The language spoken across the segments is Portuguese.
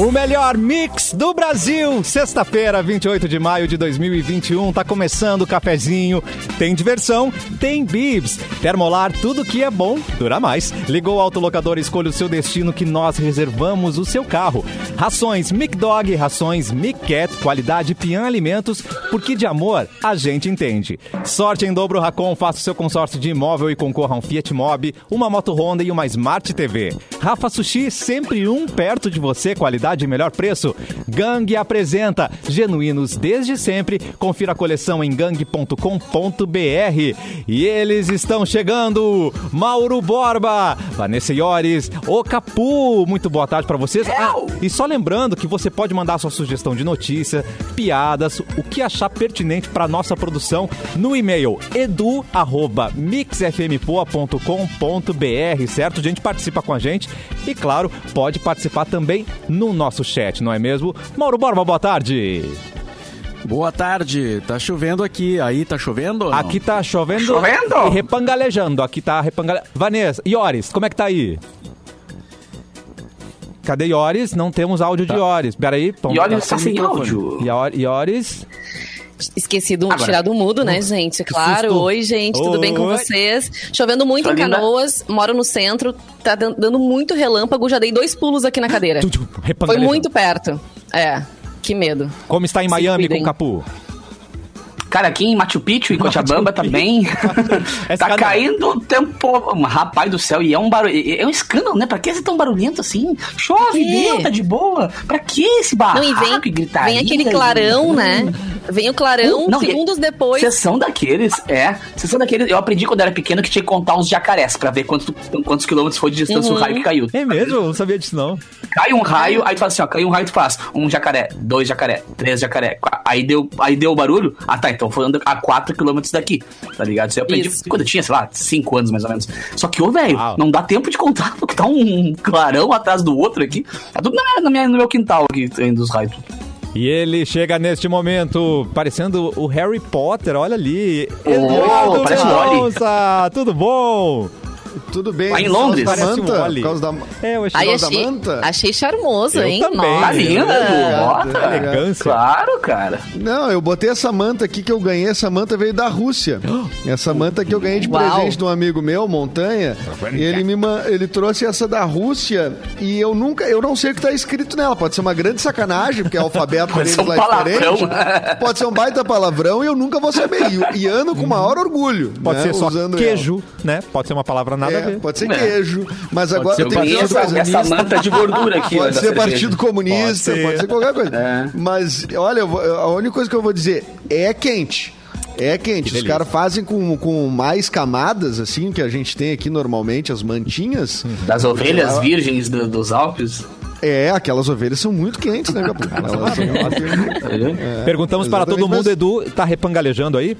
O melhor mix do Brasil. Sexta-feira, 28 de maio de 2021. Tá começando o cafezinho. Tem diversão, tem bibs. Termolar, tudo que é bom, dura mais. Ligou o autolocador escolha o seu destino que nós reservamos o seu carro. Rações Mic Dog, rações Mic Cat, qualidade Pian Alimentos, porque de amor a gente entende. Sorte em dobro Racon, faça o seu consórcio de imóvel e concorra a um Fiat Mobi, uma moto Honda e uma Smart TV. Rafa Sushi, sempre um perto de você, qualidade e melhor preço. Gang apresenta Genuínos desde sempre. Confira a coleção em gang.com.br. E eles estão chegando. Mauro Borba, Vanessa Iores, o Capu. Muito boa tarde para vocês. Ah, e só lembrando que você pode mandar sua sugestão de notícia, piadas, o que achar pertinente para nossa produção no e-mail edu@mixfmpoa.com.br, certo? A gente participa com a gente e claro, pode participar também no nosso chat, não é mesmo? Mauro Borba, boa tarde. Boa tarde, tá chovendo aqui. Aí tá chovendo? ou não? Aqui tá chovendo, Chovendo? e repangalejando. Aqui tá repangalejando. Vanessa, Iores, como é que tá aí? Cadê Iores? Não temos áudio de Iores. Peraí. E olha, está sem áudio. Ior- Iores. Esqueci de um- Agora. tirar do mudo, né, gente? Claro. susto. Oi, gente, tudo bem com Oi. vocês? Chovendo muito Tá em linda. Canoas, moro no centro, tá dan- dando muito relâmpago, já dei dois pulos aqui na cadeira. Tu, tu, Foi muito perto. É, que medo. Como está em Se Miami com cuidem. o Capu? Cara, aqui em Machu Picchu, em Cochabamba também, É tá escândalo. caindo o tempo. Rapaz do céu, e é um barulho. É um escândalo, né? Pra que ser tão barulhento assim? Chove, deu, tá de boa. Pra que esse barraco Não, e vem, e gritaria? vem aquele clarão, né? Vem o clarão, Não, segundos depois. Vocês são daqueles, é. Vocês são daqueles. Eu aprendi quando era pequeno que tinha que contar os jacarés pra ver quantos, quantos quilômetros foi de distância Uhum. o raio que caiu. É mesmo? Eu não sabia disso, não. Cai um raio, aí tu faz assim, ó, cai um raio, tu faz um jacaré, dois jacaré, três jacaré. Aí deu, aí deu o barulho. Ah, tá, então foi andando a 4 quilômetros daqui, tá ligado? Isso eu aprendi Isso. quando eu tinha, sei lá, 5 anos mais ou menos. Só que, ô, velho, não dá tempo de contar, porque tá um clarão atrás do outro aqui. Tá tudo na minha, na minha- no meu quintal aqui, indo os raios. E ele chega neste momento parecendo o Harry Potter, olha ali. Oh, parece o Wally. Mendonça, tudo bom? Tudo bem. Lá em por causa Londres. da um manta, Wally. por causa da... É, eu achei Aí causa da achei, manta? achei charmoso, Eu hein? também. Tá bota. Elegância. Claro, cara. Não, eu botei essa manta aqui que eu ganhei. Essa manta veio da Rússia. Essa manta que eu ganhei de Uau. presente de um amigo meu, Montanha. E ele me ele trouxe essa da Rússia e eu nunca, eu não sei o que tá escrito nela. Pode ser uma grande sacanagem, porque é alfabeto Pode deles ser um lá palavrão. diferente. Pode ser um baita palavrão e eu nunca vou saber. E, e ando com o maior orgulho. Pode né, ser só usando queijo, né? Pode ser uma palavra nada a ela. É, ver. pode ser É. queijo. Mas agora ser tem que uma essa, manta de gordura aqui. Pode da ser. Partido Comunista, Pode pode ser. ser, qualquer coisa. É. Mas, olha, a única coisa que eu vou dizer é quente. É quente. Os delícia. caras fazem com, com mais camadas, assim, que a gente tem aqui normalmente, as mantinhas. Das ovelhas Ah. virgens do- dos Alpes. É, aquelas ovelhas são muito quentes, né, Capu? Elas são- É. Perguntamos para todo mundo, mas- Edu, tá repangalejando aí?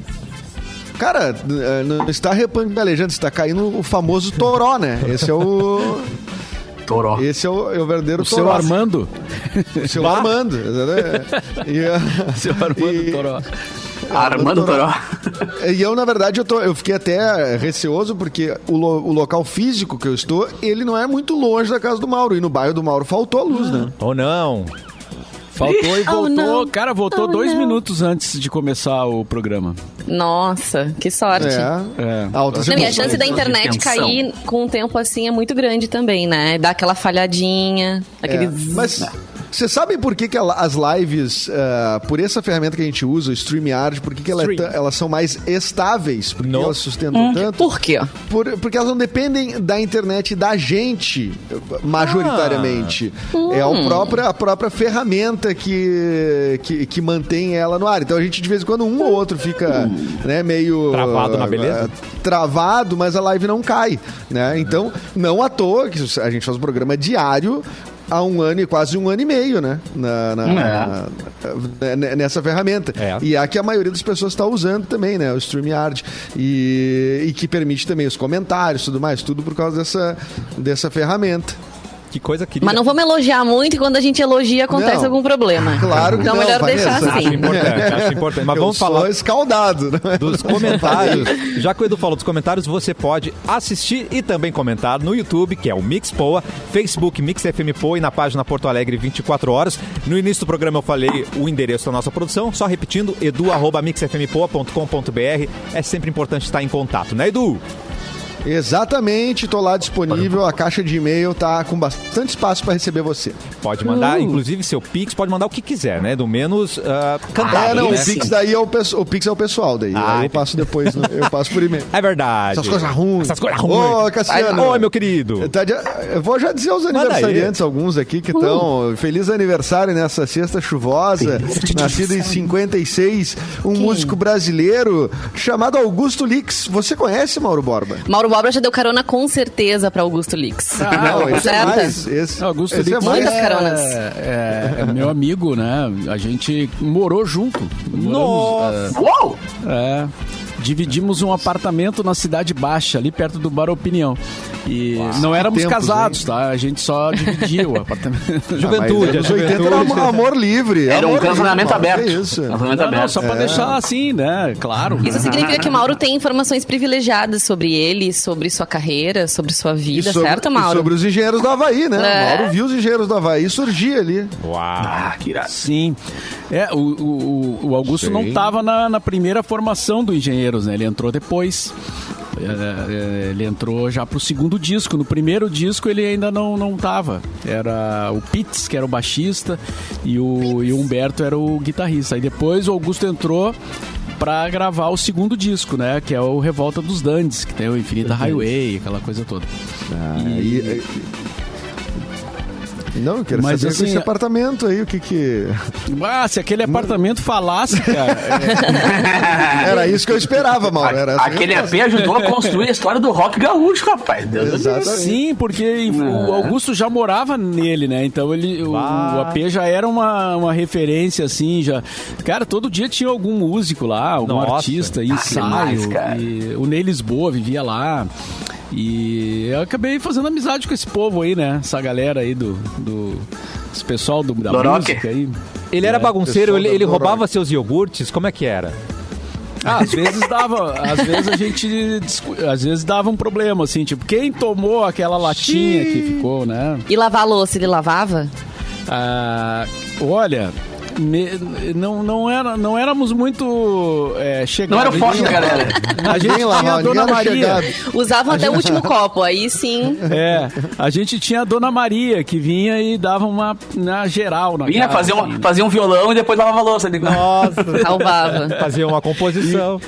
Cara, eh, não está repangalejando, está caindo o famoso toró, né? Esse é o. Toró. Esse é o, é o verdadeiro O seu toró. Armando. O seu Armando. exatamente. E, ah, Seu Armando e- Toró. Armando Toró. E eu, na verdade, eu, tô, eu fiquei até receoso porque o, lo- o local físico que eu estou, ele não é muito longe da casa do Mauro. E no bairro do Mauro faltou a luz, né? Ou não? Faltou e Oh, voltou. não. Cara, voltou Oh, dois não. minutos antes de começar o programa. Nossa, que sorte. É. É. Altas Não, e a chance da internet cair com um tempo assim é muito grande também, né? Dá aquela falhadinha, aquele... É, mas vocês sabem por que, que as lives, ah, por essa ferramenta que a gente usa, o StreamYard, por que, que ela é elas são mais estáveis? Por que elas sustentam tanto? Por quê? Por- porque elas não dependem da internet da gente, majoritariamente. É a própria, a própria ferramenta que, que, que mantém ela no ar. Então a gente, de vez em quando, um ou outro fica né, meio. Travado na beleza? ah, travado, mas a live não cai. Né? Então, não à toa que a gente faz um programa diário há um ano e quase um ano e meio, né? Na, na- na- na- nessa ferramenta. É. E a que a maioria das pessoas está usando também, né? O StreamYard. E, e que permite também os comentários e tudo mais, tudo por causa dessa, dessa ferramenta. Que coisa querida. Mas não vamos elogiar muito e quando a gente elogia acontece Não. algum problema. Claro que então não, melhor Vanessa. deixar Acho assim. importante, acho importante. Mas Eu vamos falar escaldado. né? dos comentários. Já que o Edu falou dos comentários, você pode assistir e também comentar no YouTube, que é o Mix Poa, Facebook Mix FM Poa e na página Porto Alegre 24 horas. No início do programa eu falei o endereço da nossa produção, só repetindo, edu@mixfmpoa.com.br. É sempre importante estar em contato, né, Edu? Exatamente, tô lá disponível. A caixa de e-mail tá com bastante espaço para receber você. Pode mandar, inclusive seu Pix, pode mandar o que quiser, né? Do menos uh, cantar. É, não, né? o Pix daí é o, o Pix é o pessoal daí. Ah, Aí eu passo depois, no- eu passo por e-mail. É verdade. Essas coisas ruins. Essas coisas ruins. Ô, Cassiano. Oi, meu querido. Tá de- Eu vou já dizer os aniversariantes, alguns aqui que estão. Feliz aniversário nessa sexta chuvosa, nascido em 56, um músico brasileiro chamado Augusto Lix. Você conhece, Mauro Borba? Mauro Bobra já deu carona com certeza pra Augusto Lix. Ah, Não, esse é certa? mais. Esse, Augusto esse é Lix mais. Muitas caronas. É, é meu amigo, né? A gente morou junto. Moramos, Uou! é, é, dividimos um apartamento na Cidade Baixa, ali perto do Bar Opinião. E não éramos tempos, casados, hein? tá? A gente só dividia o apartamento. Juventude, Mas a anos 80 era amor, livre. Era um amor relacionamento livre, aberto. É isso. Relacionamento Não, não, aberto. só pra deixar assim, né? Claro. Isso significa que o Mauro tem informações privilegiadas sobre ele, sobre sua carreira, sobre sua vida, sobre- certo, Mauro? sobre os engenheiros do Havaí, né? É. Mauro viu os engenheiros do Havaí surgir ali. Uau. Ah, que irado. Sim. É, o, o, o Augusto Sim. não estava na, na primeira formação do Engenheiros, né? Ele entrou depois. É, é, ele entrou já pro segundo disco. No primeiro disco ele ainda não, não tava. Era o Pitts, que era o baixista, e o, e o Humberto era o guitarrista. Aí depois o Augusto entrou pra gravar o segundo disco, né? Que é o Revolta dos Dandes, que tem o Infinita Highway, aquela coisa toda. Aí, não, eu quero Mas, saber assim, com esse apartamento aí, o que que... Ah, se aquele apartamento falasse, cara. é, Era isso que eu esperava, Mauro. Era Aquele. EP ajudou a construir a história do rock gaúcho, rapaz. Deus do céu. Exatamente. Sim, porque o Augusto já morava nele, né? Então ele, o, Ah. o AP já era uma, uma referência, assim, já. Cara, todo dia tinha algum músico lá, algum Nossa. artista, Ah, ensaio. demais, cara. e o Ney Lisboa vivia lá. E eu acabei fazendo amizade com esse povo aí, né? Essa galera aí do. do esse pessoal do, da rock. música aí. Ele era bagunceiro, pessoal ele, ele roubava seus iogurtes? Como é que era? Ah, às vezes dava, às vezes a gente, às vezes dava um problema, assim, tipo, quem tomou aquela latinha que ficou, né? E lavar a louça, ele lavava? Ah, olha, me- não, não, era, não éramos muito é, chegados. Não era o forte da galera. A gente tinha a Dona Maria. chegado. Usavam até o último copo, aí sim. É, a gente tinha a Dona Maria que vinha e dava uma na geral na Vinha casa, fazer, assim. uma, fazer um violão e depois lavava a louça. Nossa, Salvava. fazia uma composição.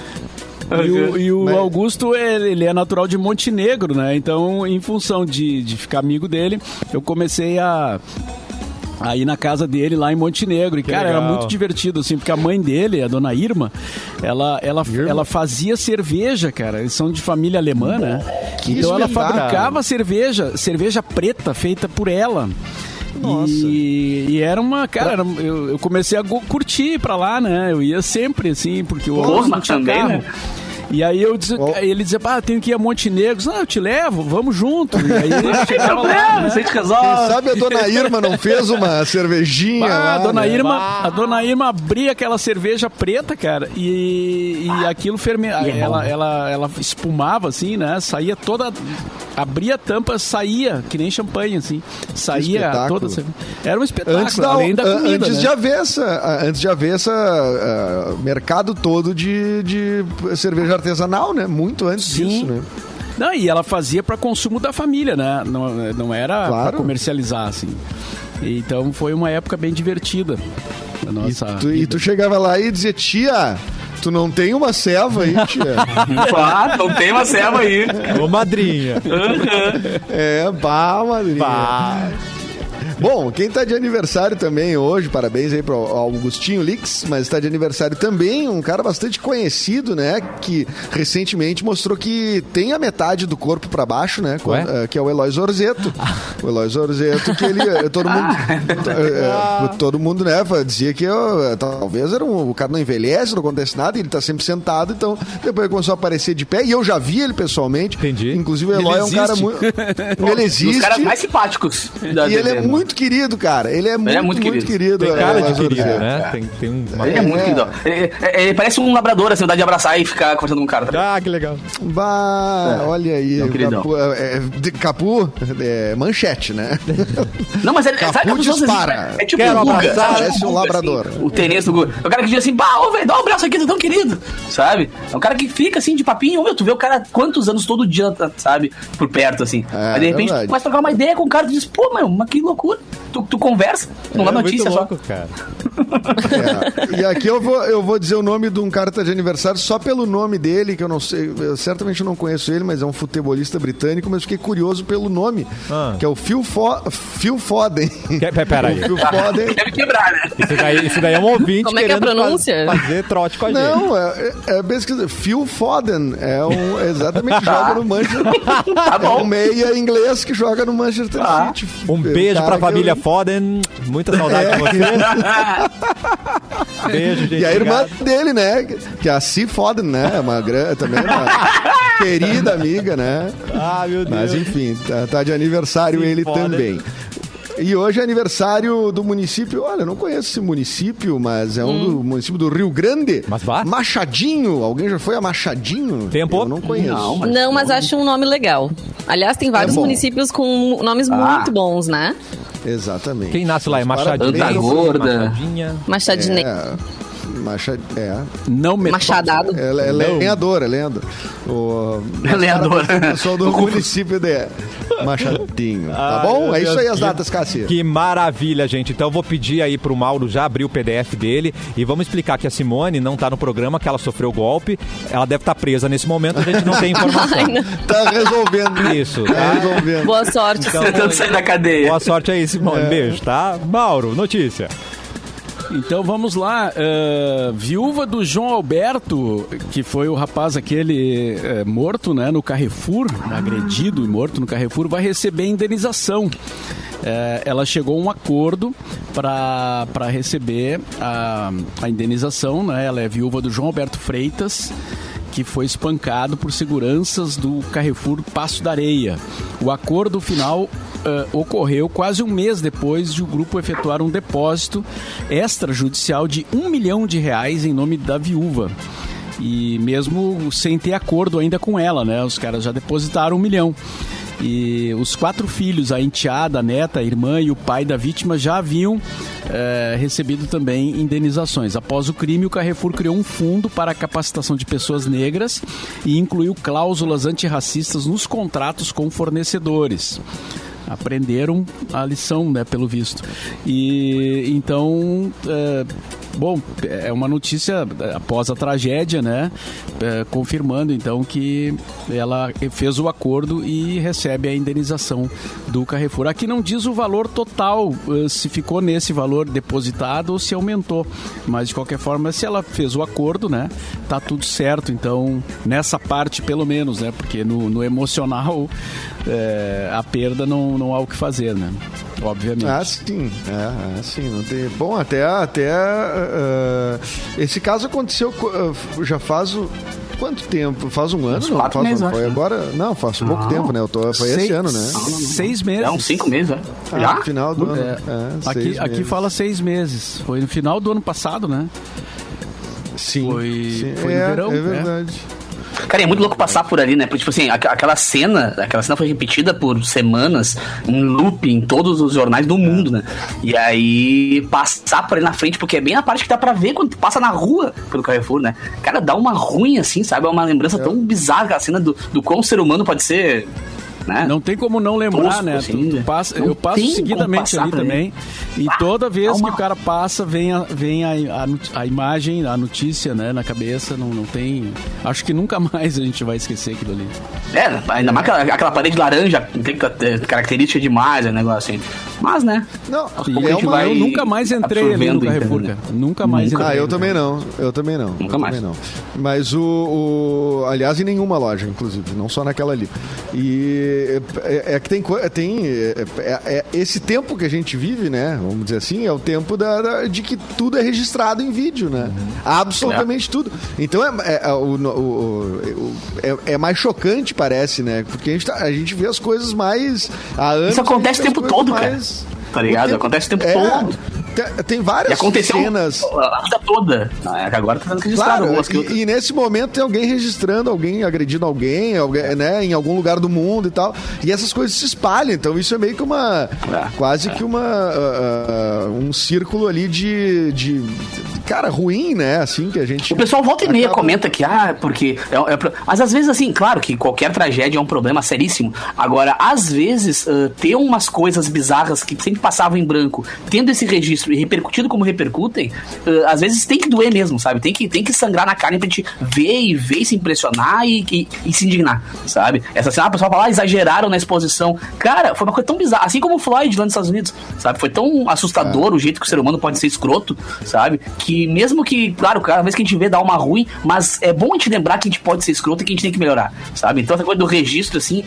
E o, e o Mas- Augusto, ele, ele é natural de Montenegro, né? Então, em função de, de ficar amigo dele, eu comecei a. a ir na casa dele lá em Montenegro. E, Que cara, era legal. muito divertido, assim, porque a mãe dele, a dona Irma, ela, ela, ela fazia cerveja, cara. Eles são de família alemã, né? Que então ela espetáculo. fabricava cerveja, cerveja preta feita por ela. Nossa. E, e era uma, cara, era- eu, eu comecei a curtir ir pra lá, né? Eu ia sempre, assim, porque o Pô, não tinha também, carro. né? E aí eu dizia, Ó. ele dizia, ah, tenho que ir a Montenegro. Ah, eu te levo, vamos junto. E aí ele chegava lá, né? te Quem resolve. sabe a dona Irma não fez uma cervejinha Ah, lá, a dona né? Irma, a dona Irma abria aquela cerveja preta, cara, e, e aquilo fermentava, é ela, né? ela, ela espumava assim, né? Saía toda, abria a tampa, saía que nem champanhe assim, saía toda. Era um espetáculo, Antes, da, além da comida, antes né? de haver essa, antes de haver essa ah, mercado todo de, de cerveja artesanal, né? Muito antes Sim. disso, né? Não, e ela fazia para consumo da família, né? Não, não era Claro. para comercializar, assim. Então foi uma época bem divertida. A E nossa tu, e tu chegava lá e dizia, tia, tu não tem uma ceva aí, tia? Ah, não tem uma serva aí. Ô, madrinha. é, pá, madrinha. Pá. Bom, quem tá de aniversário também hoje, parabéns aí pro Augustinho Lix, mas tá de aniversário também um cara bastante conhecido, né? Que recentemente mostrou que tem a metade do corpo pra baixo, né? Ué? eh, Que é o Eloy Zorzeto. O Eloy Zorzeto, que ele. eh, Todo mundo. eh, todo mundo, né? Dizia que ó, talvez era um, o cara não envelhece, não acontece nada, ele tá sempre sentado, então depois ele começou a aparecer de pé. E eu já vi ele pessoalmente. Entendi. Inclusive o Eloy é um existe. cara muito. ele Os existe. caras mais simpáticos. da E ele é TV, mano. Muito querido, cara. Ele é, muito, muito querido. querido. Tem é, cara de Eloy querido, né? Tem, tem um... uma- Ele é muito É. querido. Ele, ele- ele parece um labrador, assim, dá de abraçar e ficar conversando com o cara. tá? Ah, que legal. Bah, olha aí. é um. Capu, é, é, de- Capu, é, manchete, né? Não, mas ele Capu sabe que dispara. É tipo Quero Guga, abraçar. sabe? Parece Tipo um Guga, labrador. assim, o tenente do Guga. É o cara que diz assim, bah, ô, velho, dá um abraço aqui, tu é tão querido. Sabe? É um cara que fica assim de papinho, meu, tu vê o cara quantos anos todo dia, tá, sabe? Por perto, assim. É, Aí de repente tu começa a trocar uma ideia com o cara e diz, pô, meu, mas que loucura. Tu, tu conversa, não dá É notícia muito só. louco, cara. É. E aqui eu vou, eu vou dizer o nome de um cara que tá de aniversário só pelo nome dele, que eu não sei, eu certamente não conheço ele, mas é um futebolista britânico, mas fiquei curioso pelo nome, Ah. que é o Phil, Fo Phil Foden. Que- pe- Pera aí. O Phil Foden. Deve quebrar, né? Isso daí, isso daí é um ouvinte Como é que é a pronúncia? faz- fazer trote com a gente. Não, é, é, é pesquisa. Phil Foden é um exatamente joga no Manchester. Tá É um bom. meia inglês que joga no Manchester Ah. City. Um É um beijo pra eu- família Foden. Muita saudade de você. Beijo, gente. E a irmã obrigado. dele, né? Que é a C. Foden, né? Uma grande, também uma querida amiga, né? Ah, meu Deus. Mas enfim, tá, tá de aniversário C. ele Foden. também. E hoje é aniversário do município. Olha, eu não conheço esse município, mas é um Hum. do município do Rio Grande. Mas vá. Machadinho. Alguém já foi a Machadinho? Tempo. Eu não conheço. Não, mas- Não, mas acho um nome legal. Aliás, tem vários É municípios com nomes Ah. muito bons, né? Exatamente. Quem nasce lá é Machadinha. Anta Gorda. Machadinha. Machadinho. É, Macha, é. Não me Machadado. Ela é lenhadora, é lenhadora. O, É lenhadora. O pessoal do município de Machadinho. Tá Ai, bom? É isso aí as datas, Cassia. Que maravilha, gente. Então eu vou pedir aí pro Mauro já abrir o PDF dele e vamos explicar que a Simone não tá no programa, que ela sofreu golpe. Ela deve estar presa nesse momento, a gente não tem informação. Ai, não. Tá resolvendo. Isso, Tá tá? resolvendo. Boa sorte, Então, Tentando Simone. sair da cadeia. Boa sorte aí, É. Simone. Beijo, tá? Mauro, notícia. Então vamos lá. eh, viúva do João Alberto, que foi o rapaz aquele eh, morto né, no Carrefour, agredido e morto no Carrefour, vai receber indenização. Eh, ela chegou a um acordo para receber a, a indenização. Né? Ela é viúva do João Alberto Freitas que foi espancado por seguranças do Carrefour Passo da Areia. O acordo final eh, ocorreu quase um mês depois de o grupo efetuar um depósito extrajudicial de um milhão de reais em nome da viúva. E mesmo sem ter acordo ainda com ela, né? Os caras já depositaram um milhão. E os quatro filhos, a enteada, a neta, a irmã e o pai da vítima já haviam eh, recebido também indenizações. Após o crime, o Carrefour criou um fundo para a capacitação de pessoas negras e incluiu cláusulas antirracistas nos contratos com fornecedores aprenderam a lição, né, pelo visto. E então, é, bom, é uma notícia após a tragédia, né, é, confirmando então que ela fez o acordo e recebe a indenização do Carrefour. Aqui não diz o valor total, eh, se ficou nesse valor depositado ou se aumentou, mas de qualquer forma, se ela fez o acordo, né, tá tudo certo. Então, nessa parte pelo menos, né, porque no, no emocional é, a perda não, não há o que fazer, né? Obviamente. Ah, sim. É, é, sim. Não tem... Bom, até, até ah, esse caso aconteceu ah, já faz o... Quanto tempo? Faz um ano? Não, quatro faz, meses, um- foi né? agora? Não, faz pouco Não. tempo, né? Eu tô, foi esse Seis- ano, né? Seis meses. É uns cinco meses, né? Ah, Já? no final do ano. É, É, aqui, aqui fala seis meses. Foi no final do ano passado, né? Sim. foi- sim. foi no é, verão, É né? Cara, é muito louco passar por ali, né? Porque, tipo assim, aqu- aquela cena, aquela cena foi repetida por semanas, em loop, em todos os jornais do mundo, né? E aí, passar por ali na frente, porque é bem a parte que dá pra ver quando tu passa na rua pelo Carrefour, né? Cara, dá uma ruim assim, sabe? É uma lembrança tão bizarra aquela cena do, do como o ser humano pode ser né? Não tem como não lembrar, Tosco, né? assim, Tu- tu passa- eu passo seguidamente ali também. E Ah, toda vez é uma- que o cara passa, vem, a, vem a, a, a imagem, a notícia, né, na cabeça. Não, não tem. Acho que nunca mais a gente vai esquecer aquilo ali. É, ainda mais aquela, aquela parede laranja, tem ter característica demais, o negócio assim. Mas, né? Não, é gente uma- vai eu nunca mais entrei ali no Carrefour, cara. Nunca mais Nunca. entrei. Ah, eu também não. Eu também não. Nunca eu mais. também não. Mas o, o- Aliás, em nenhuma loja, inclusive, não só naquela ali. E é, é que tem, co- tem é, é- é- esse tempo que a gente vive, né? Vamos dizer assim, é o tempo da, da- de que tudo é registrado em vídeo, né? Absolutamente tudo. Então é, é- é o- o- o- é- é mais chocante, parece, né? Porque a gente, tá- a gente vê as coisas mais. Isso acontece o tempo todo, cara. mais- Tá ligado? tempo- Acontece o tempo é, todo. Tem, várias cenas. a vida toda. É agora tá sendo registrado Claro, e, e nesse momento tem alguém registrando alguém, agredindo alguém, alguém, né, em algum lugar do mundo e tal. E essas coisas se espalham, então isso é meio que uma. É, quase que uma. ah, ah, um círculo ali de, de. Cara, ruim, né? Assim que a gente. O pessoal volta e meia acaba- comenta que, ah, porque. É, é mas às vezes, assim, claro que qualquer tragédia é um problema seríssimo. Agora, às vezes, ah, ter umas coisas bizarras que sempre passavam em branco, tendo esse registro e repercutido como repercutem, ah, às vezes tem que doer mesmo, sabe? Tem que, tem que sangrar na carne pra gente ver e ver e se impressionar e, e- e se indignar, sabe? Essa cena, o pessoal fala, ah, exageraram na exposição. Cara, foi uma coisa tão bizarra. Assim como o Floyd lá nos Estados Unidos, sabe? Foi tão assustador o jeito que o ser humano pode ser escroto, sabe? Que mesmo que, claro, cada vez que a gente vê dá uma ruim, mas é bom a gente lembrar que a gente pode ser escroto e que a gente tem que melhorar, sabe? Então essa coisa do registro, assim,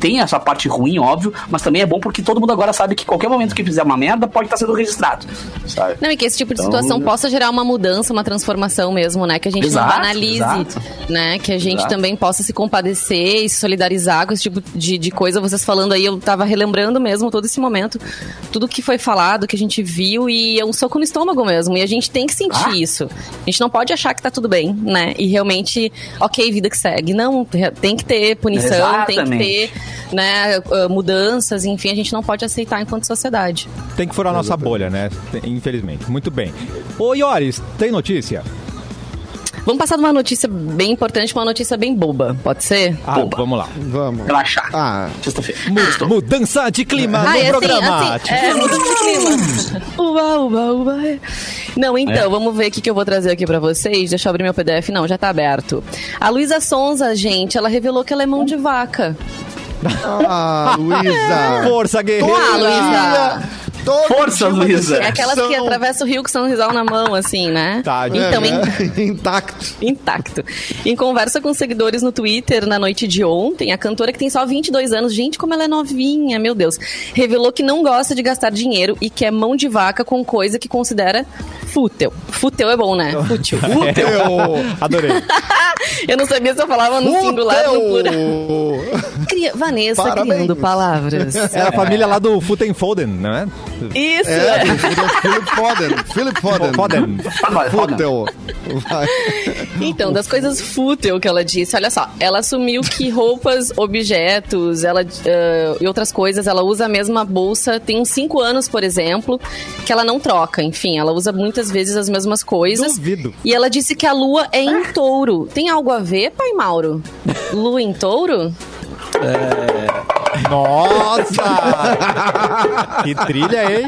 tem a sua parte ruim, óbvio, mas também é bom porque todo mundo agora sabe que qualquer momento que fizer uma merda pode estar sendo registrado, sabe? Não, e que esse tipo de Então, situação eu- possa gerar uma mudança, uma transformação mesmo, né? Que a gente Exato, não banalize, exato. né? Que a gente Exato. também possa se compadecer e se solidarizar com esse tipo de, de coisa. Vocês falando aí, eu tava relembrando mesmo todo esse momento, tudo que foi falado, que a gente viu, e é um soco no estômago mesmo. E a gente tem que sentir Ah. isso. A gente não pode achar que tá tudo bem, né? E realmente, ok, vida que segue. Não, tem que ter punição, tem que Exatamente. ter né, ah, mudanças, enfim, a gente não pode aceitar enquanto sociedade. Tem que furar a nossa bolha, né? Infelizmente. Muito bem. Ô, Ioris, tem notícia? Vamos passar de uma notícia bem importante pra uma notícia bem boba, pode ser? Ah, Boba. vamos lá. Vamos. Relaxar. Ah, Sexta-feira. Sextou. mudança de clima no Ah, é programa. assim, assim, é, mudança de clima. Uba, uba, uba. é. Não, então, É. vamos ver o que, que eu vou trazer aqui pra vocês. Deixa eu abrir meu PDF. Não, já tá aberto. A Luísa Sonza, gente, ela revelou que ela é mão de vaca. ah Luísa. Força, guerreira. Ah, Luísa. Todo Força, Luísa. É aquelas que sexo atravessam o rio com São Rizal na mão, assim, né? Tá, então, é, intacto. intacto. Em conversa com seguidores no Twitter na noite de ontem, a cantora que tem só 22 anos, gente, como ela é novinha, meu Deus, revelou que não gosta de gastar dinheiro e que é mão de vaca com coisa que considera fútil. Fútil é bom, né? Fútil. Eu... Adorei. Eu não sabia se eu falava no singular ou no plural. Cria... Vanessa Parabéns. criando palavras. É a família lá do Futen Foden, não é? Isso, É, é. do Philip Foden. Philip Foden. Foden. Vai. Então, das coisas fútil que ela disse, olha só, ela assumiu que roupas, objetos, ela eh, e outras coisas, ela usa a mesma bolsa, tem uns 5 anos, por exemplo, que ela não troca. Enfim, ela usa muitas vezes as mesmas coisas. Duvido. E ela disse que a lua é em touro. Tem algo a ver, pai Mauro? Lua em touro? Nossa! que trilha, hein?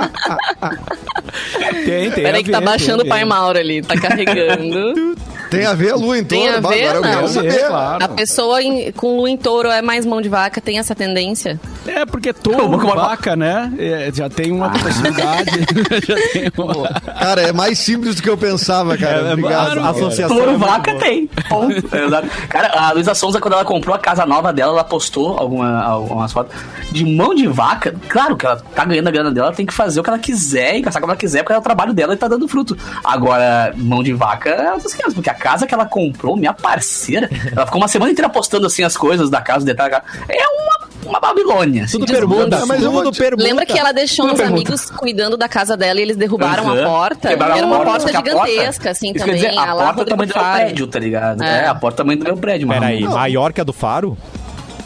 Tem, tem. Peraí que tá baixando o pai. Mauro ali, tá carregando. Tem a ver a lua em Tem touro? a Bah, ver, Agora eu não? quero saber. Claro. A pessoa em- com lua em touro é mais mão de vaca, tem essa tendência? É, porque touro, como- vaca, né? é, já tem uma possibilidade. já tem uma... Cara, é mais simples do que eu pensava, cara. É, Obrigado. a associação. é Touro muito vaca boa. tem. Ponto. Exato. Cara, a Luísa Sonza, quando ela comprou a casa nova dela, ela postou alguma, algumas fotos de mão de vaca. Claro que ela tá ganhando a grana dela, ela tem que fazer o que ela quiser e gastar como ela quiser, porque é o trabalho dela e tá dando fruto. Agora, mão de vaca é outras 500, porque a casa que ela comprou, minha parceira, ela ficou uma semana inteira postando assim as coisas da casa, detalhe. É uma, uma Babilônia. assim. Tudo pergunta, Mas eu. Lembra que ela deixou uns pergunta. amigos cuidando da casa dela e eles derrubaram Aham. a porta? Quebraram Era a uma porta, porta só que a porta- gigantesca, assim, também. dizer, a lá porta tamanho do meu prédio, tá ligado? É. É, a porta é tamanho do meu prédio, mano. Peraí, maior que a do Faro?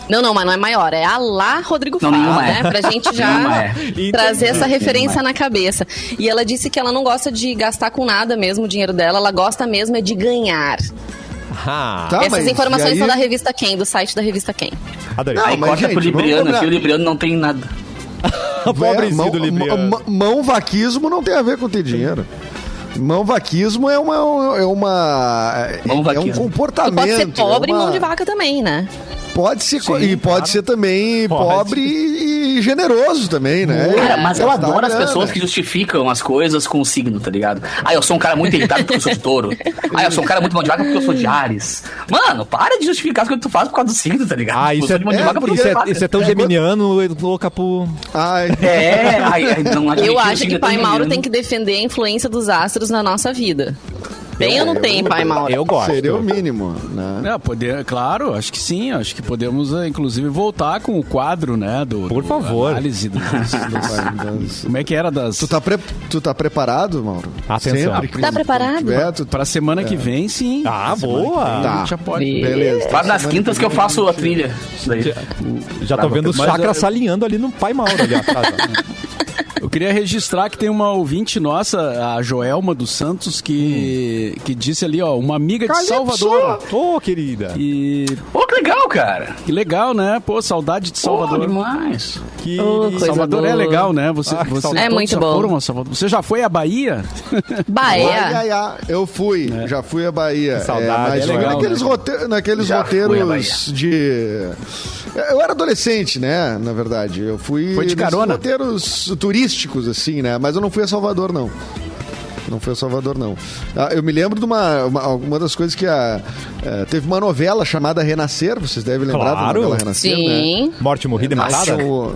Não, não, mas não é maior. É a lá Rodrigo Não, Faro, nenhuma né? é. Pra gente já é. trazer essa referência na cabeça. E ela disse que ela não gosta de gastar com nada mesmo o dinheiro dela. Ela gosta mesmo é de ganhar. Ah, Tá, Essas mas informações e aí- são da revista Quem, do site da revista Quem. adorei. Não, Aí mas, corta gente, pro Libriano aqui, o Libriano não tem nada. Pobrezinho mão, do Libriano. mão- mão vaquismo não tem a ver com ter dinheiro. Mão vaquismo é uma é uma Mão é um vaquismo. Comportamento. pode ser pobre é e uma- mão de vaca também, né? Pode ser Sim, e pode claro. ser também Pode. pobre e, e generoso também, né? Cara, mas eu Gastar adoro as grana. pessoas que justificam as coisas com o signo, tá ligado? Ah, eu sou um cara muito irritado porque eu sou de touro. Ah, eu sou um cara muito mão de vaca porque eu sou de Ares. Mano, para de justificar as coisas que tu faz por causa do signo, tá ligado? Ah, eu isso sou é, de mão de é, vaca porque isso, eu é, sou de isso é tão geminiano, ô, Capu. Ai, É, ai, ai, não Eu o acho que tão pai Mauro tem que defender a influência dos astros na nossa vida. Tem ou não eu- tem, pai Mauro? Eu gosto. seria o mínimo, né? É, poder, claro, acho que sim. Acho que podemos, eh, inclusive, voltar com o quadro, né? Do, Por do favor. Análise dos, dos- como é que era das. Tu tá, pre- tu tá preparado, Mauro? Atenção. Sempre Tá preparado? tiver, tu- Pra semana que vem, sim. Ah, boa. vem, Tá. a gente já pode. Beleza. Faz nas quintas que eu faço a trilha. Isso daí. Já tô vendo o chakra é- salinhando ali no pai Mauro ali atrás. Queria registrar que tem uma ouvinte nossa, a Joelma dos Santos, que, que disse ali, ó, uma amiga de Salvador. Ô, querida. E Pô, que legal, cara. que legal, né? Pô, saudade de Pô, Salvador. demais. Que... Coisa Salvador é boa. legal, né? Você, Ah, você. É muito bom. foram a Salvador. Você já foi à Bahia? Bahia. ai, ai, eu fui, já fui à Bahia. Que saudade, mas é legal, naqueles, né? rote- naqueles roteiros de. Eu era adolescente, né? Na verdade. Eu fui. Foi de carona? roteiros turísticos, assim, né? Mas eu não fui a Salvador, não. Não foi a Salvador, não. Ah, Eu me lembro de uma, uma, uma das coisas que a, eh, teve uma novela chamada Renascer, vocês devem lembrar Claro. da novela Renascer, né? Sim. Morte morrida e matada? o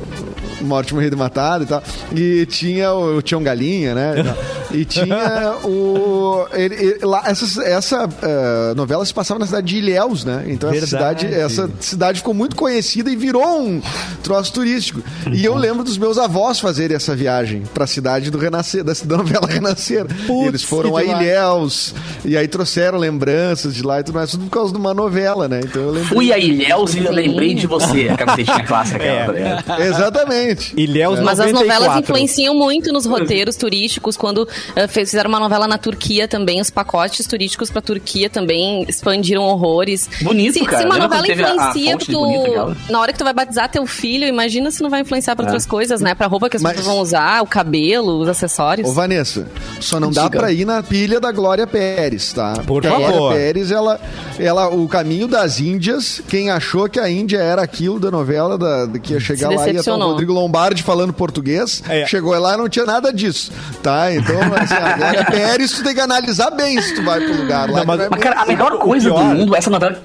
Morte Morrida e Matada e tal. E tinha o Tião Galinha, né? E, tinha o. ele- ele- lá, essa essa eh, novela se passava na cidade de Ilhéus, né? Então essa cidade, essa cidade ficou muito conhecida e virou um troço turístico. E eu lembro dos meus avós fazerem essa viagem pra cidade do Renascer, da, da novela Renascer. Putz, e eles foram a. Ilhéus. E aí trouxeram lembranças de lá e tudo mais, tudo por causa de uma novela, né? Então eu lembro. Fui a Ilhéus e eu lembrei de você. A camisetinha clássica aquela, tá ligado? Exatamente. Ilhéus Mas as 94. novelas influenciam muito nos roteiros turísticos. Quando fez- fizeram uma novela na Turquia também, os pacotes turísticos pra Turquia também expandiram horrores. Bonito, se, cara. Se uma Lembra novela a- a influencia, tu, Bonito, na hora que tu vai batizar teu filho, imagina se não vai influenciar pra outras coisas, né? Pra roupa que as Mas- pessoas vão usar, o cabelo, os acessórios. Ô, Vanessa, só não dá Diga. pra ir na pilha da Glória Pérez, tá? Por a favor. Glória Pérez, ela, ela, o caminho das Índias, quem achou que a Índia era aquilo da novela, da, da- que ia chegar lá e ia estar o. Rodrigo Lombardi falando português, É. chegou lá e não tinha nada disso, tá? Então, assim, a Glória Pérez, tu tem que analisar bem se tu vai pro lugar lá. Não, mas- é Mas, cara, a melhor coisa do mundo é essa novela.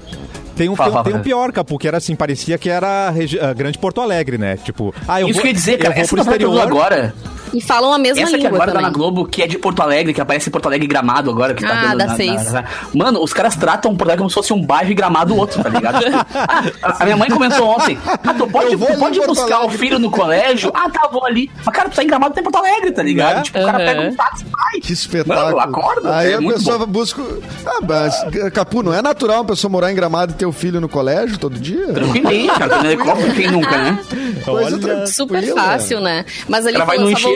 Tem um, Fala, tem, um- tem um fala. pior, Capu, que era assim, parecia que era grande Porto Alegre, né? Tipo, ah, eu Isso vou, que eu ia dizer, eu cara. vou Essa pro eu exterior. agora. E falam a mesma Essa que língua agora tá na Globo, que é de Porto Alegre, que aparece Porto Alegre Gramado agora, que tá Ah, dando da na- seis. na- na- Mano, os caras tratam Porto Alegre como se fosse um bairro e Gramado outro, tá ligado? Ah, a- minha mãe comentou ontem, ah, tu pode, tu pode buscar o filho no colégio? Ah, tá, vou ali. Mas, cara, tu tá em Gramado, tem Porto Alegre, tá ligado? Né? Tipo, o cara pega um táxi e vai. Que espetáculo. Mano, acorda, Aí é a muito pessoa bom. busca. Ah, mas, Capu, não é natural uma pessoa morar em Gramado e ter o filho no colégio todo dia? Tranquilinho, cara. Tá no helicóptero, quem nunca, né? Coisa Olha. Super fácil, né? Mas ali Ela vai no só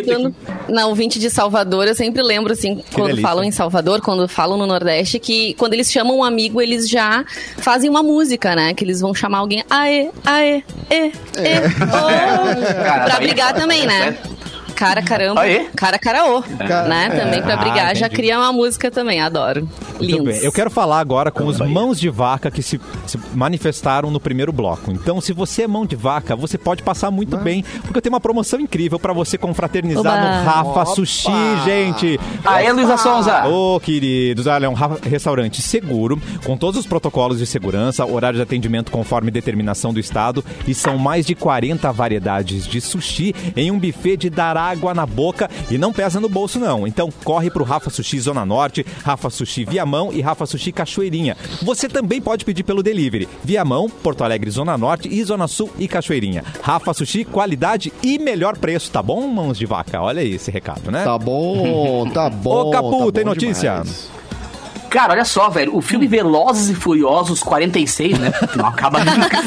na ouvinte de Salvador, eu sempre lembro, assim, quando delícia. falam em Salvador, quando falam no Nordeste, que quando eles chamam um amigo, eles já fazem uma música, né? Que eles vão chamar alguém, aê, aê, e, e, ô. Cara, Pra daí brigar é também, né? Cara caramba, Aê. cara caraô, Cara- né? Também pra Ah, brigar, já entendi. cria uma música também, adoro. Bem. Eu quero falar agora com os mãos de vaca que se, se manifestaram no primeiro bloco. Então, se você é mão de vaca, você pode passar muito bem, porque eu tenho uma promoção incrível pra você confraternizar Oba. no Rafa Opa. Sushi, gente. Aê, Luísa Sonza! Ô, queridos, olha, é um ra- restaurante seguro, com todos os protocolos de segurança, horário de atendimento conforme determinação do Estado, e são mais de 40 variedades de sushi em um buffet de dar água na boca e não pesa no bolso, não. Então, corre pro Rafa Sushi Zona Norte, Rafa Sushi Viamão e Rafa Sushi Cachoeirinha. Você também pode pedir pelo delivery. Viamão, Porto Alegre Zona Norte e Zona Sul e Cachoeirinha. Rafa Sushi, qualidade e melhor preço, tá bom, mãos de vaca? Olha aí esse recado, né? Tá bom, tá bom. Ô, Capu, tá tem bom notícia? demais. Cara, olha só, velho. O filme Velozes e Furiosos 46, né? Não acaba nunca.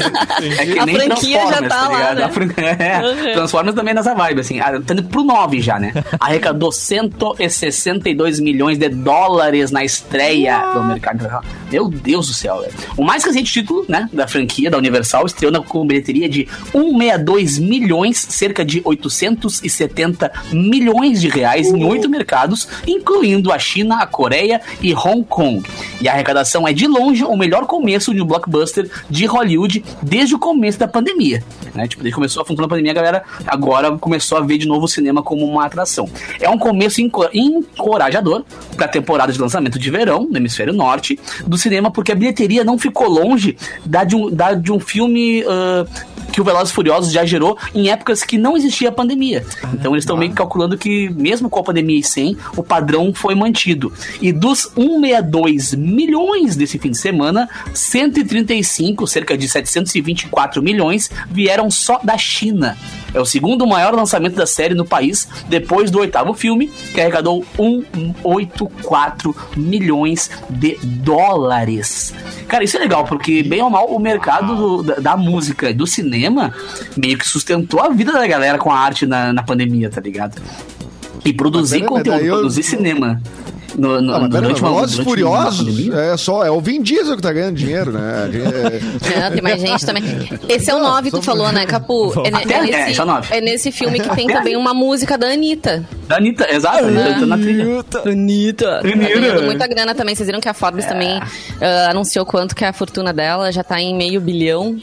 É que A nem franquia já Transformers, tá lá, ligado? né? A fran- é, Transformers também nessa vibe, assim. Ah, Tá indo pro 9 já, né? Arrecadou 162 milhões de dólares na estreia do mercado. Meu Deus do céu, velho. O mais recente título, né, da franquia da Universal estreou na, com bilheteria de 162 milhões, cerca de 870 milhões de reais em oito mercados, incluindo a China, a Coreia e Hong Kong. E a arrecadação é de longe o melhor começo de um blockbuster de Hollywood desde o começo da pandemia. Né? Tipo, desde que começou a funcionar a pandemia, a galera agora começou a ver de novo o cinema como uma atração. É um começo enco- encorajador para a temporada de lançamento de verão no hemisfério norte do cinema, porque a bilheteria não ficou longe da de um, da de um filme ah, que o Velozes Furiosos já gerou em épocas que não existia a pandemia. Então eles estão meio que calculando que, mesmo com a pandemia e sem, o padrão foi mantido. E dos 162 milhões desse fim de semana, 135, cerca de 724 milhões, vieram só da China. É o segundo maior lançamento da série no país, depois do oitavo filme, que arrecadou 184 milhões de dólares. Cara, isso é legal, porque, bem ou mal, o mercado do- da, da música e do cinema meio que sustentou a vida da galera com a arte na, na pandemia, tá ligado? E produzir conteúdo, eu- produzir cinema. No, no, Ah, durante uma, durante Furiosos pandemia. é só, é o Vin Diesel que tá ganhando dinheiro, né? É- É, tem mais gente também. Esse é o Não, 9, tu só- falou, né, Capu? É, Até- é é, nesse, esse é o nove. é nesse filme que tem também uma música da Anitta. Da Anitta, exato, a Anitta tá na trilha. Anitta. Tá Anitta. ganhando muita grana também. Vocês viram que a Forbes também ah, anunciou quanto que é a fortuna dela já tá em meio bilhão.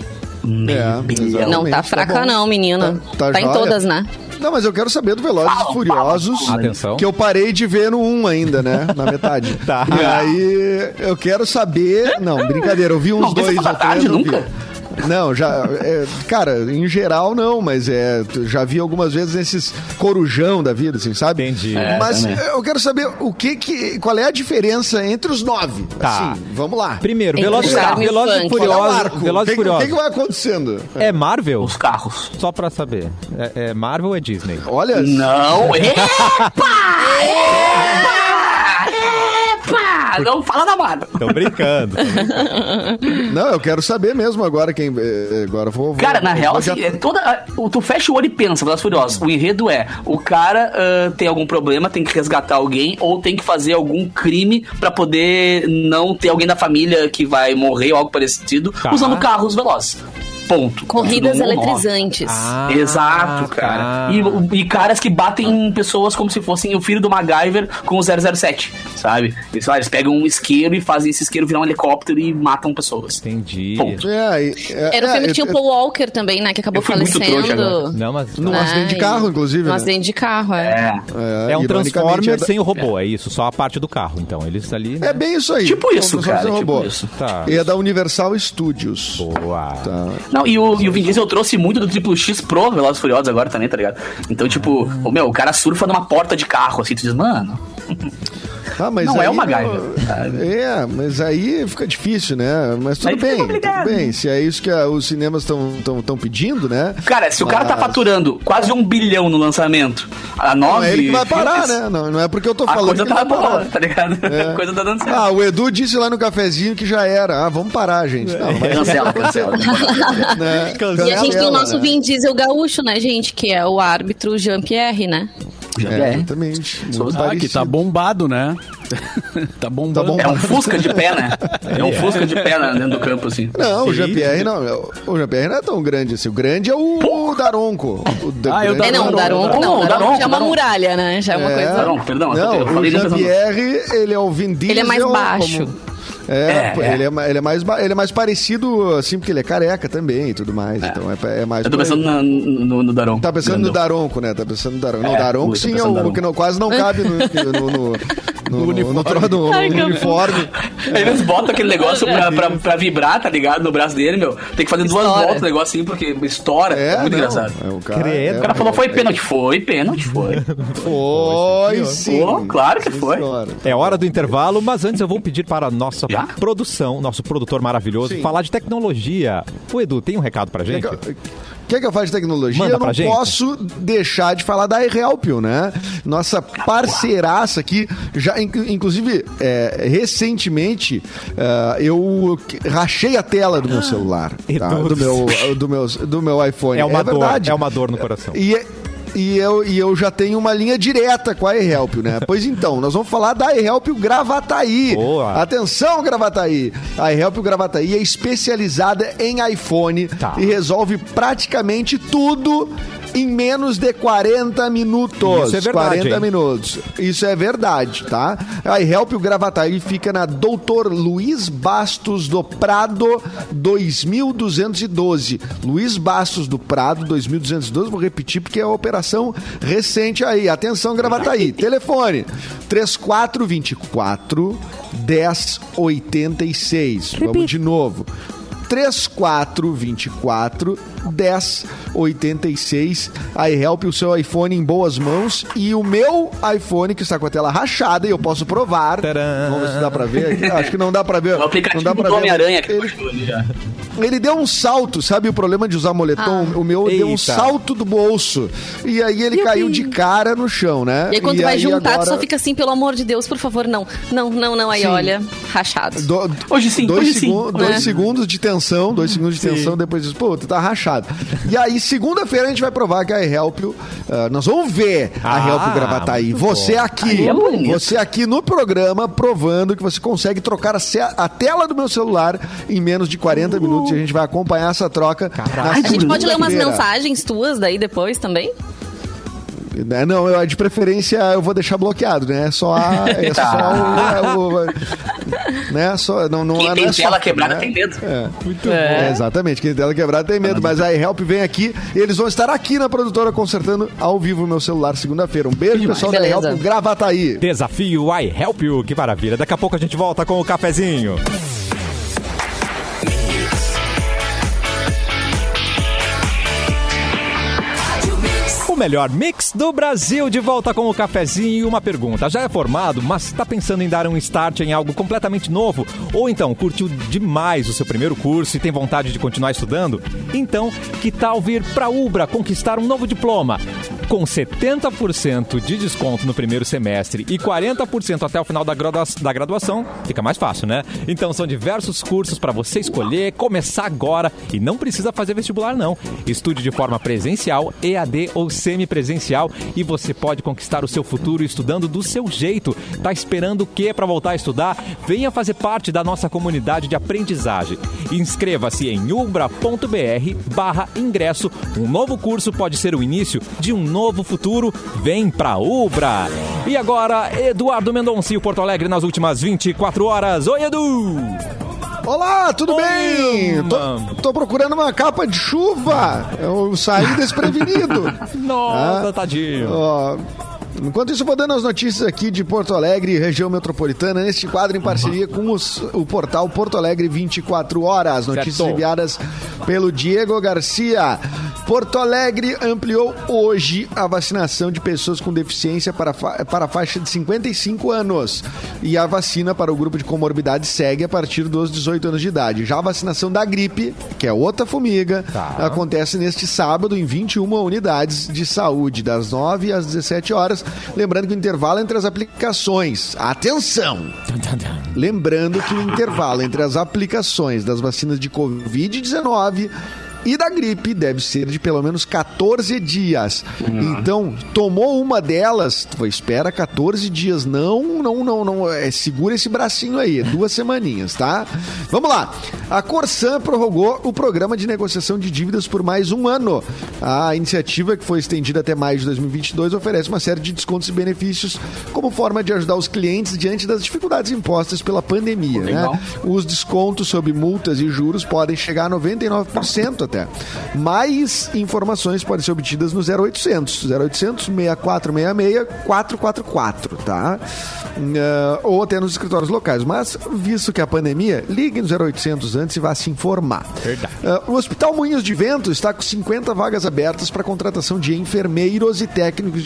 Exatamente. Não tá tá fraca bom. não, menina. Tá- Tá, tá em todas, né? Não, mas eu quero saber do Velozes e Furiosos. Atenção. Que eu parei de ver no 1 ainda, né? Na metade. Tá. E aí, eu quero saber. Não, brincadeira, eu vi uns Não, dois ou três. Eu vi. Não, já. é, cara, em geral não, mas é. Já vi algumas vezes esses corujão da vida, assim, sabe? Entendi. É, Mas também. eu quero saber o que que. Qual é a diferença entre os nove? Tá. Assim, vamos lá. Primeiro, Velozes charme e Velozes e Furiosos. Velozes O e Furiosos. que vai acontecendo? É Marvel? Os carros. Só pra saber. É, é Marvel ou é Disney? Olha. Não, epa! Epa! Epa! Não fala da Marvel. Tô brincando. tô brincando. Não, eu quero saber mesmo agora quem. eh, Agora eu vou. vou- Cara, na vou real, já- assim, é toda. Tu fecha o olho e pensa, Velozes e Furiosos. O enredo é: o cara ah, tem algum problema, tem que resgatar alguém, ou tem que fazer algum crime pra poder não ter alguém da família que vai morrer ou algo parecido, Tá. usando carros velozes. Ponto. Corridas um eletrizantes. Ah, Exato, cara. tá. E, e caras que batem em pessoas como se fossem o filho do MacGyver com o 007, sabe? Eles, ah, eles pegam um isqueiro e fazem esse isqueiro virar um helicóptero e matam pessoas. Entendi. Ponto. É, é, Era o é, filme que eu- tinha o Paul Walker também, né? Que acabou falecendo. Não, mas. Num acidente de carro, inclusive. Num né? acidente de carro, é. É. É um Transformer é sem o robô, é isso, só a parte do carro. Então, eles ali. né? É bem isso aí. Tipo isso, cara, sem tipo robô. isso. Tá. E é da Universal Studios. Boa. Tá. Não, e o, e o Vin Diesel trouxe muito do Triplo X pro Velozes Furiosos agora também, tá ligado? Então, tipo, o meu, o cara surfa numa porta de carro, assim, tu diz, mano, Ah, mas Não aí, é MacGyver, sabe? É, mas aí fica difícil, né? Mas tudo Aí bem, tudo bem. Se é isso que a- os cinemas estão pedindo, né? Cara, se o cara tá Mas- faturando quase um bilhão no lançamento, a Não nove. é ele que vai parar, filmes, né? Não, não é porque eu tô A falando coisa que ele tá vai boa, parar. tá ligado? É. A coisa tá dando certo. Ah, o Edu disse lá no cafezinho que já era. Ah, vamos parar, gente. Não, não vai Cancela, cancela. né? E a gente tem o Cancela, nosso né? Vin Diesel gaúcho, né, gente? Que é o árbitro Jean-Pierre, né? É, exatamente. Muito Ah, que tá bombado, né? tá bombando. Tá É um Fusca de pé, né? É um Fusca de pé né, dentro do campo, assim. Não, o. Jean-Pierre não. O Jean-Pierre não é tão grande assim. O grande é o, o Daronco. O da- Ah, é o É, não, o Daronco não. O Daronco já é uma muralha, né? Já é uma É. coisa... Daronco, perdão, Não, eu o Jean-Pierre, ele é o Vin Diesel. Ele é mais baixo. como- É, É, é. Ele, é, ma- ele, é mais, ele é mais parecido, assim, porque ele é careca também e tudo mais. Então é, é mais. Eu tô pensando na- no, no, no Daronco. Tá pensando no Grandão. Daronco, né? Tá pensando no Daronco. Não, É, Daronco sim é no o Daronco. que não, quase não cabe no, no, no, no, no, no, tro- no- Ai, no uniforme. Eles botam aquele negócio pra, pra, pra vibrar, tá ligado? No braço dele, meu. Tem que fazer duas Estoura. voltas o negócio assim, porque estoura. É, É, muito não, engraçado. É, o cara, Credo. é, O cara falou, é, foi é, pênalti. Foi pênalti, foi. Foi sim. Claro que foi. É hora do intervalo, mas antes eu vou pedir para a nossa Já? produção, nosso produtor maravilhoso, Sim. falar de tecnologia. O Edu, tem um recado pra gente? que, eu- quer que eu fale de tecnologia? Manda eu não gente. posso deixar de falar da iHelpio, né? Nossa parceiraça aqui. Já, in- inclusive, é, recentemente, é, eu rachei a tela do meu celular. tá? Do, meu, do, meu, do meu iPhone. É uma dor, verdade. é uma dor no coração. E é, e eu, e eu já tenho uma linha direta com a eHelp, né? Pois então, nós vamos falar da eHelp Gravataí. Boa. Atenção, Gravataí! A eHelp Gravataí é especializada em iPhone Tá. e resolve praticamente tudo em menos de 40 minutos. Isso é verdade, 40 hein? minutos. Isso é verdade, tá? A eHelp Gravataí fica na Doutor Luiz Bastos do Prado 2212. Luiz Bastos do Prado 2212, vou repetir porque é uma operação recente aí. Atenção, Gravataí. Telefone 3424 1086. Vamos de novo. 3424 1086. A eHelp, o seu iPhone em boas mãos e o meu iPhone que está com a tela rachada e eu posso provar. Tcharam. Vamos ver se dá pra ver. aqui. Acho que não dá pra ver. O aplicativo não dá pra do Homem-Aranha que Ele, ali já. ele deu um salto, sabe o problema de usar moletom? O meu deu um Eita. salto do bolso. E aí ele caiu de cara no chão, né? E aí quando tu vai aí juntar, tu agora- só fica assim, pelo amor de Deus, por favor, não. Não, não, não. Aí Sim. olha, rachado. Do- Hoje sim, dois, hoje sim. dois É. segundos de tensão, dois segundos de tensão, depois diz, pô, tu tá rachado. E aí, segunda-feira, a gente vai provar que a Help, nós vamos ver a Ah, Help Gravataí. Você bom. aqui, Aí é você aqui no programa, provando que você consegue trocar a, a tela do meu celular em menos de 40 minutos. E a gente vai acompanhar essa troca. na A gente pode ler umas mensagens tuas daí depois também? Né, Não, eu, de preferência eu vou deixar bloqueado, né? Só a, é só Tá. o, o- né? Só não não Quem não tem é só- tela quebrada né? tem medo. É. Muito É, exatamente, quem tem tela quebrada tem medo, mas a Help vem aqui e eles vão estar aqui na produtora consertando ao vivo o meu celular segunda-feira. Um beijo, pessoal da. Help, Gravataí. Desafio I Help You, que maravilha. Daqui a pouco a gente volta com o cafezinho. Melhor mix do Brasil de volta com o cafezinho e uma pergunta. Já é formado, mas está pensando em dar um start em algo completamente novo? Ou então curtiu demais o seu primeiro curso e tem vontade de continuar estudando? Então, que tal vir para Ubra conquistar um novo diploma? Com 70% de desconto no primeiro semestre e 40% até o final da, gradua- da graduação, fica mais fácil, né? Então são diversos cursos para você escolher, começar agora e não precisa fazer vestibular não. Estude de forma presencial, EAD ou semipresencial e você pode conquistar o seu futuro estudando do seu jeito. Tá esperando o quê para voltar a estudar? Venha fazer parte da nossa comunidade de aprendizagem. Inscreva-se em ubra.br barra ingresso. Um novo curso pode ser o início de um novo futuro. Vem pra Ubra! E agora, Eduardo Mendonça e Porto Alegre nas últimas 24 horas. Oi, Edu! Olá, tudo Oi, bem? Tô, tô procurando uma capa de chuva. Eu saí desprevenido. Ah. tadinho. Ó, enquanto isso, vou dando as notícias aqui de Porto Alegre região metropolitana, neste quadro em parceria com os- o portal Porto Alegre 24 Horas. Notícias Certo. enviadas pelo Diego Garcia. Porto Alegre ampliou hoje a vacinação de pessoas com deficiência para, para a faixa de 55 anos. E a vacina para o grupo de comorbidade segue a partir dos 18 anos de idade. Já a vacinação da gripe, que é outra formiga, Tá. acontece neste sábado em 21 unidades de saúde, das 9 às 17 horas. Lembrando que o intervalo entre as aplicações. Atenção! Lembrando que o intervalo entre as aplicações das vacinas de Covid-19 e da gripe deve ser de pelo menos 14 dias. Então, tomou uma delas, espera 14 dias. Não, não, não, não. É, segura esse bracinho aí, duas semaninhas, tá? Vamos lá. A Corsan prorrogou o programa de negociação de dívidas por mais um ano. A iniciativa, que foi estendida até maio de 2022, oferece uma série de descontos e benefícios como forma de ajudar os clientes diante das dificuldades impostas pela pandemia. Né? Os descontos sobre multas e juros podem chegar a 99% até. Mais informações podem ser obtidas no 0800. 0800 6466 444, tá? Eh, ou até nos escritórios locais. Mas, visto que a pandemia, ligue no 0800 antes e vá se informar. Verdade. Uh, o Hospital Moinhos de Vento está com 50 vagas abertas para contratação de enfermeiros e técnicos,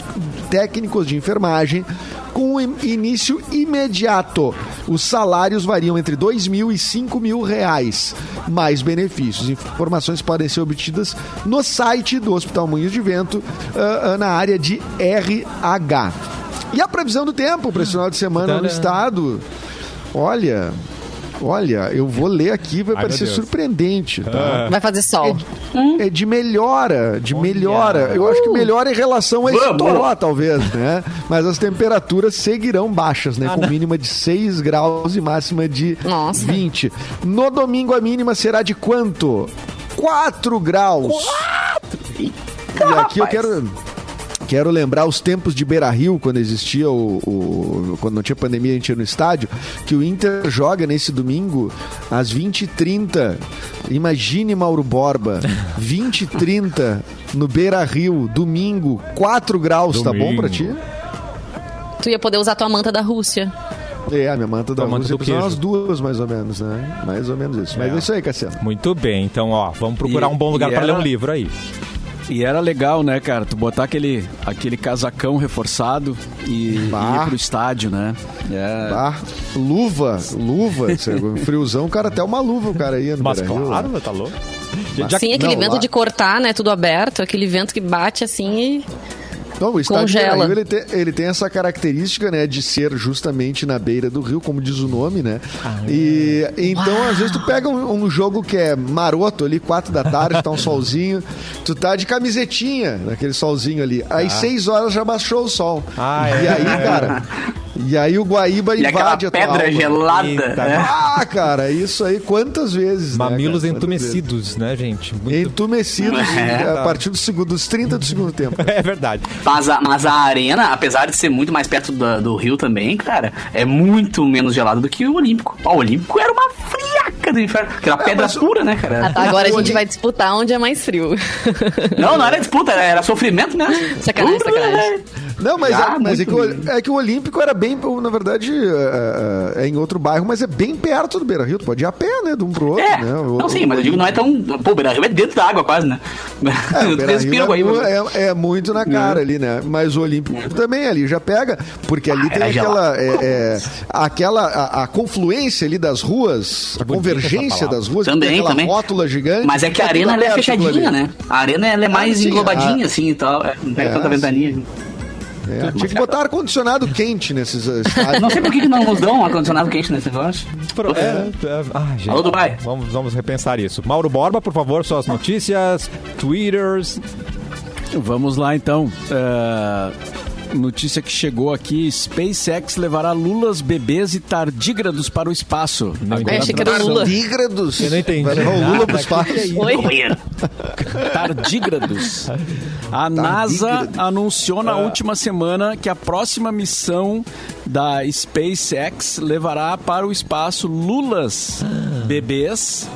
técnicos de enfermagem com início imediato. Os salários variam entre 2 mil e 5 mil reais. Mais benefícios. Informações podem ser obtidas no site do Hospital Moinhos de Vento, uh, uh, na área de RH. E a previsão do tempo para esse final de semana no estado? Olha, Olha, eu vou ler aqui, vai Ai, parecer surpreendente, tá? Vai fazer sol. É de melhora, de Olha. melhora. Eu acho que melhora em relação a esse Vamos. toró, talvez, né? Mas as temperaturas seguirão baixas, né? Com mínima de 6 graus e máxima de Nossa. 20. No domingo, a mínima será de quanto? 4 graus. E aqui eu quero... Quero lembrar os tempos de Beira Rio, quando existia o, o- Quando não tinha pandemia, a gente ia no estádio. Que o Inter joga nesse domingo às 20h30. Imagine Mauro Borba. 20h30 no Beira Rio, domingo, 4 graus, tá bom Domingo. pra ti? Tu ia poder usar tua manta da Rússia. É, a minha manta da manta do são umas duas, mais ou menos, né? Mais ou menos isso. Mas É. é isso aí, Cassiano. Muito bem, então, ó, vamos procurar E- um bom lugar para ler um livro aí. E era legal, né, cara? Tu botar aquele, aquele casacão reforçado e, e Bah. ir pro estádio, né? É. Tá? Luva, luva. isso é friozão, cara, até uma luva o cara ia no Mas Beira-Rio, claro, né? tá louco. Sim, aquele não, vento lá- de cortar, né? Tudo aberto, aquele vento que bate assim e. Não, o estádio Congela. Beira-Rio, ele, tem, ele tem essa característica, né, de ser justamente na beira do rio, como diz o nome, né? E então, às vezes, tu pega um, um jogo que é maroto ali, quatro da tarde, tá um solzinho, tu tá de camisetinha naquele solzinho ali. Aí, seis horas já baixou o sol. Ah, é. E aí, cara, e aí o Guaíba E invade a tua pedra alma. gelada. Eita, né? Ah, cara, isso aí quantas vezes? né, Mamilos cara? Vezes? entumecidos, né, gente? Muito- Entumecidos É. a partir do segundo, dos 30 do segundo tempo. É verdade. Mas a, mas a arena, apesar de ser muito mais perto da- do Rio também, cara, é muito menos gelado do que o Olímpico. O Olímpico era uma friaca do inferno. Aquela pedra mas o- pura, né, cara? Agora a gente vai disputar onde é mais frio. Não, não era disputa, era, sofrimento mesmo. Sacanagem, Pura, sacanagem. Né? Não, mas, Ah, é, mas é, que o, é que o Olímpico era bem, na verdade, é, é, é em outro bairro, mas é bem perto do Beira Rio. Tu pode ir a pé, né? De um pro outro, É, né? O- não, sim, mas eu digo, não é tão. Pô, o Beira Rio é dentro da água quase, né? É, é, é, é muito na cara ali, né? Mas o Olímpico também ali já pega, porque ali Ah, tem aquela, aquela a, a confluência ali das ruas, a convergência das ruas, Também, aquela também. rótula gigante. Mas é que a tá arena ela é fechadinha, né? A arena ela é mais sim, englobadinha, a- assim e tal. Não pega tanta ventania. É, tinha que botar ar-condicionado quente nesses uh, estádios. Não sei por que não nos dão um ar-condicionado quente nesse negócio. Pro- é, é, ah, gente. Alô, Dubai. Vamos, vamos repensar isso. Mauro Borba, por favor, suas notícias, twitters. Vamos lá então. É, Notícia que chegou aqui: SpaceX levará lulas, bebês e tardígrados para o espaço. Ai, achei que era o Lula. Tardígrados. Eu não entendi Vai levar o. Lula pro espaço. Oi? Companheiro. Tardígrados. A NASA anunciou na última semana que a próxima missão da SpaceX levará para o espaço lulas, bebês.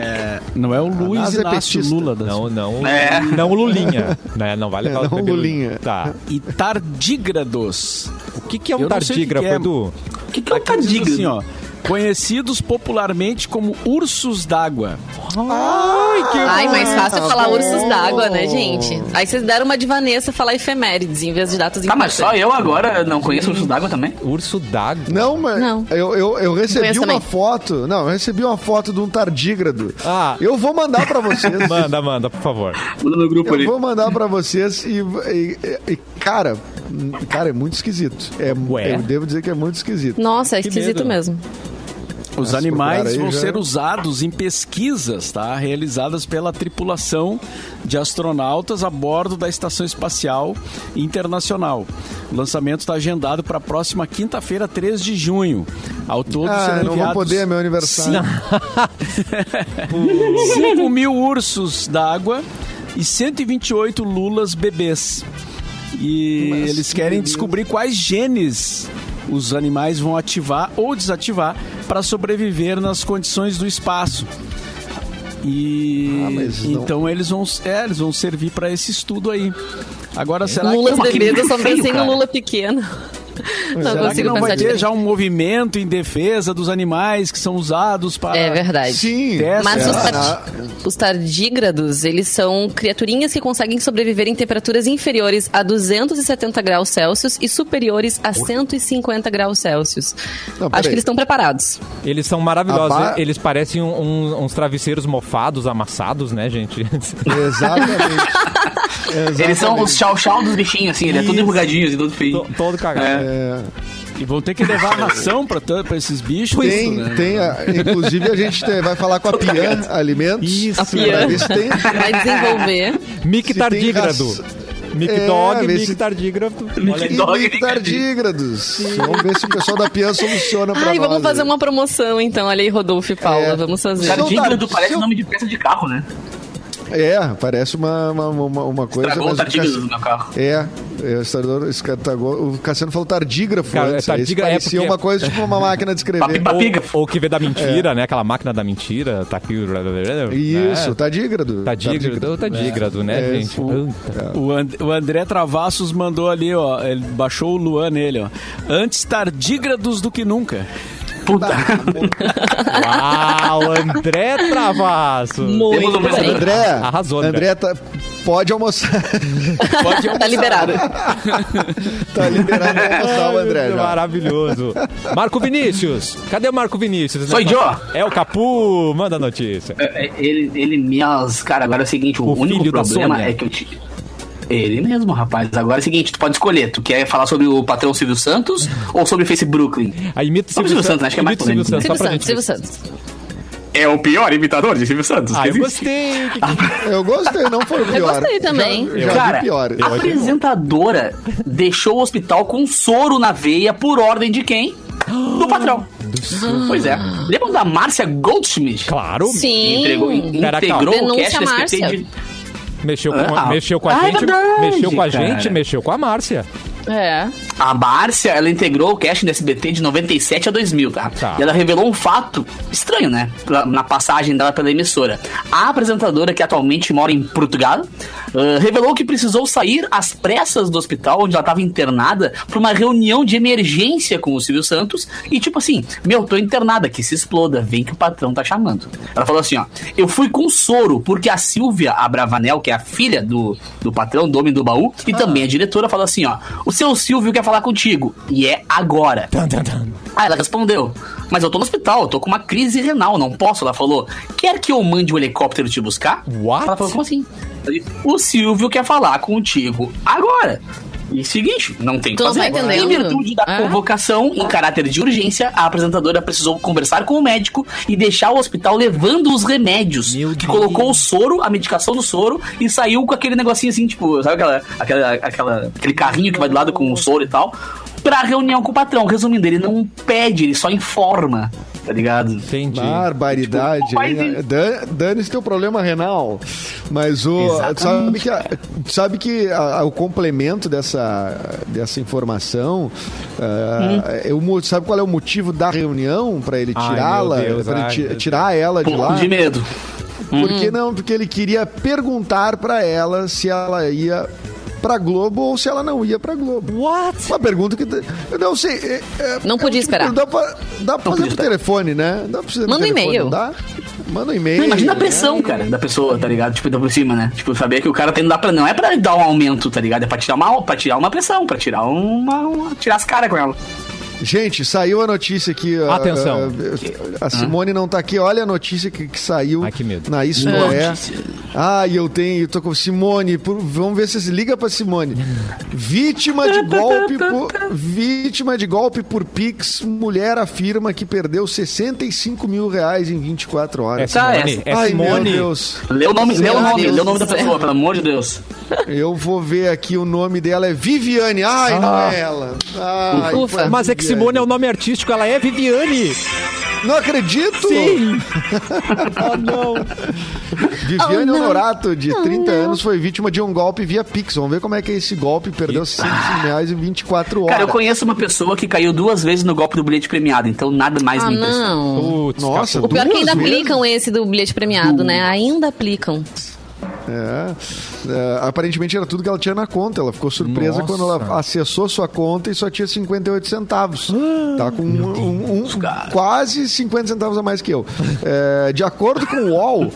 É, não é o Luiz NASA é Inácio petista. Lula da Não, não, É. não o Lulinha, né? Não vale É, falar não bebê Lulinha. Tá. e tardígrados. O que, que é um Eu o tardígrafo, é. Edu? O que, que é um tardígrado? assim, ó. Conhecidos popularmente como ursos d'água. Ai, que Ai, mais fácil é falar bom. ursos d'água, né, gente? Aí vocês deram uma de Vanessa falar efemérides em vez de datas Tá, mas só importantes. eu agora não conheço ursos d'água também? Urso d'água. Não, mas Não. Eu, eu, eu recebi uma também. foto. Não, eu recebi uma foto de um tardígrado. Ah. Eu vou mandar pra vocês. Manda, manda, por favor. Manda no grupo Eu ali. vou mandar pra vocês e, e- e- cara, cara, é muito esquisito. É, Ué? eu devo dizer que é muito esquisito. Nossa, é Que esquisito medo. mesmo. Os Mas animais vão já. ser usados em pesquisas, tá? Realizadas pela tripulação de astronautas a bordo da Estação Espacial Internacional. O lançamento está agendado para a próxima quinta-feira, 3 de junho. Ao todo Ah, serão não vou poder, é meu aniversário. 5 mil ursos d'água e 128 lulas bebês. E Mas eles que querem beleza. descobrir quais genes os animais vão ativar ou desativar para sobreviver nas condições do espaço. E Ah, não- então eles vão, é, eles vão servir para esse estudo aí. Agora será que Lulas que bebês, eu só feio, pensei no. Lula pequeno. Não Será que consigo não pensar vai ter diferente. já um movimento em defesa dos animais que são usados para É verdade. Sim. Mas É. os, os tardígrados, eles são criaturinhas que conseguem sobreviver em temperaturas inferiores a 270 graus Celsius e superiores a 150 graus Celsius. Não, Acho peraí. que eles estão preparados. Eles são maravilhosos. A ba- Eles parecem um- um- uns travesseiros mofados, amassados, né, gente? Exatamente. Eles são os chau-chau dos bichinhos, assim, ele é tudo Isso. enrugadinho, assim, todo feio. To- Todo cagado. É, E vão ter que levar ração pra esses bichos. Tem, né? tem. a- inclusive, a gente tem- vai falar com a Pian Alimentos. Isso. A Pian. Pra ver se tem. Vai desenvolver. Mic tardígrado. raça- Mic É, mic se- tardígrado. E fica tardígrados. Vamos ver se o pessoal da Pian soluciona pra Ai, nós. vamos fazer uma promoção então. Olha aí, Rodolfo e Paula. É. Vamos fazer. Tardígrado Se parece eu- nome de peça de carro, né? É, parece uma, uma, uma, uma coisa. Estragou o mas o tardígrado Cass- do meu carro. É, é, o tagou- o Cassiano falou tardígrafo Cara, antes. Esse é parecia porque- uma coisa tipo uma máquina de escrever. Ou, ou que vê da mentira, né? Aquela máquina da mentira. Tá aqui. Isso, né? tardígrado. Tardígrado, tardígrado, né, É, gente? o- Puta. O, And- o André Travassos mandou ali, ó. Ele baixou o Luan nele, ó. Antes tardígrados do que nunca. Puta. Uau, André Travasso. Temos Muito o mesmo bem. André, Arrasou, André. André, tá- pode almoçar. Pode Tá liberado. tá liberado pra almoçar o André já. Maravilhoso. Marco Vinícius. Cadê o Marco Vinícius? Sou eu. É o Capu. Manda a notícia. É, é, Ele, ele, minhas. Cara, agora é o seguinte: o, O único problema é que eu te. Ele mesmo, rapaz. Agora é o seguinte: tu pode escolher. Tu quer falar sobre o patrão Silvio Santos ou sobre o Face Brooklyn? Aí imita o Sobre Silvio o Silvio Santos, acho que é mais Imita o Silvio polêmico, Santos, Silvio Santos. Silvio Santos. É o pior imitador de Silvio Santos. Ah, eu gostei. Eu gostei, não foi o pior. gostei também. Já, já Cara, pior. a apresentadora deixou o hospital com soro na veia por ordem de quem? Do patrão. Pois é. Lembram da Márcia Goldschmidt? Claro. Sim. Entregou, integrou calma. o Denúncia cast do Márcia. de... Mexeu com, Ah, mexeu com a ah, é gente. verdade, mexeu com a cara. gente, mexeu com a Márcia. É. A Márcia, ela integrou o casting do SBT de 97 a 2000, tá? Tá. E ela revelou um fato estranho, né? Na passagem dela pela emissora. A apresentadora, que atualmente mora em Portugal, ah, revelou que precisou sair às pressas do hospital onde ela estava internada para uma reunião de emergência com o Silvio Santos. E tipo assim, meu, tô internada, que se exploda, vem que o patrão tá chamando. Ela falou assim, ó, eu fui com soro, porque a Silvia Abravanel, que é a filha do, do patrão, do homem do baú, e também a diretora, falou assim, ó, o seu Silvio quer falar contigo, e é agora. Tan, tan, tan. Aí ela respondeu: Mas eu tô no hospital, eu tô com uma crise renal, não posso. Ela falou: Quer que eu mande o helicóptero te buscar? What? Ela falou: Como assim? O Silvio quer falar contigo agora. E seguinte, não tem o que fazer. tá em virtude da É? convocação em caráter de urgência, a apresentadora precisou conversar com o médico e deixar o hospital levando os remédios. Meu que Deus. colocou o soro, a medicação do soro, e saiu com aquele negocinho assim, tipo, sabe aquela, aquela, aquela- aquele carrinho que vai do lado com o soro e tal, pra reunião com o patrão. Resumindo, ele não pede, ele só informa, tá ligado? Entendi. Barbaridade. Tipo, Dane-se teu problema renal. Mas o. Exatamente. Sabe que, a- sabe que a- a- o complemento dessa, dessa informação. é o mo- sabe qual é o motivo da reunião para ele tirá-la? ai, ti- tirar ela de Pô, lá? de medo. Por que não? Porque ele queria perguntar para ela se ela ia pra Globo ou se ela não ia pra Globo. What? Uma pergunta que eu não sei. é- é- Não é podia um tipo esperar. Dá pra, dá pra fazer por telefone, né? Dá pra fazer Manda um e-mail. Dá? Manda um e-mail. Imagina a né? pressão, cara, da pessoa, tá ligado? Tipo, da por cima, né? Tipo, saber que o cara tem não dá pra. Não é pra dar um aumento, tá ligado? É pra tirar uma, pra tirar uma pressão, pra tirar uma. uma- tirar as caras com ela. Gente, saiu a notícia aqui. ó, Atenção. A, a Simone não tá aqui. Olha a notícia que, que saiu Ai, que medo. na Isto Não. É. Ah, e eu tenho, eu tô com Simone. por- vamos ver se se liga pra Simone. Vítima de golpe por, vítima de golpe por Pix. Mulher afirma que perdeu 65 mil reais em 24 É horas. Tá, Simone. essa. É Ai, meu Simone. Deus. Lê o nome, lê o Meu nome, Deus lê o nome da pessoa, pelo amor de Deus. Eu vou ver aqui o nome dela. É Viviane. Ai, não Ah. é ela. Ai, Ufa. Mas é que Viviane. Simone é o nome artístico, ela é Viviane. Não acredito! Sim. oh, não. Viviane Oh, não. Honorato, de 30 anos, foi vítima de um golpe via Pix. Vamos ver como é que é esse golpe. Perdeu 65 reais em 24 horas. Cara, eu conheço uma pessoa que caiu duas vezes no golpe do bilhete premiado, então nada mais Ah, me impressiona. não. Putz, Nossa. O pior é que ainda aplicam esse do bilhete premiado, né? Ainda aplicam. É. É, aparentemente era tudo que ela tinha na conta. Ela ficou surpresa Nossa. quando ela acessou sua conta e só tinha 58 centavos. tá com um, um- um- quase 50 centavos a mais que eu. É, de acordo com o UOL.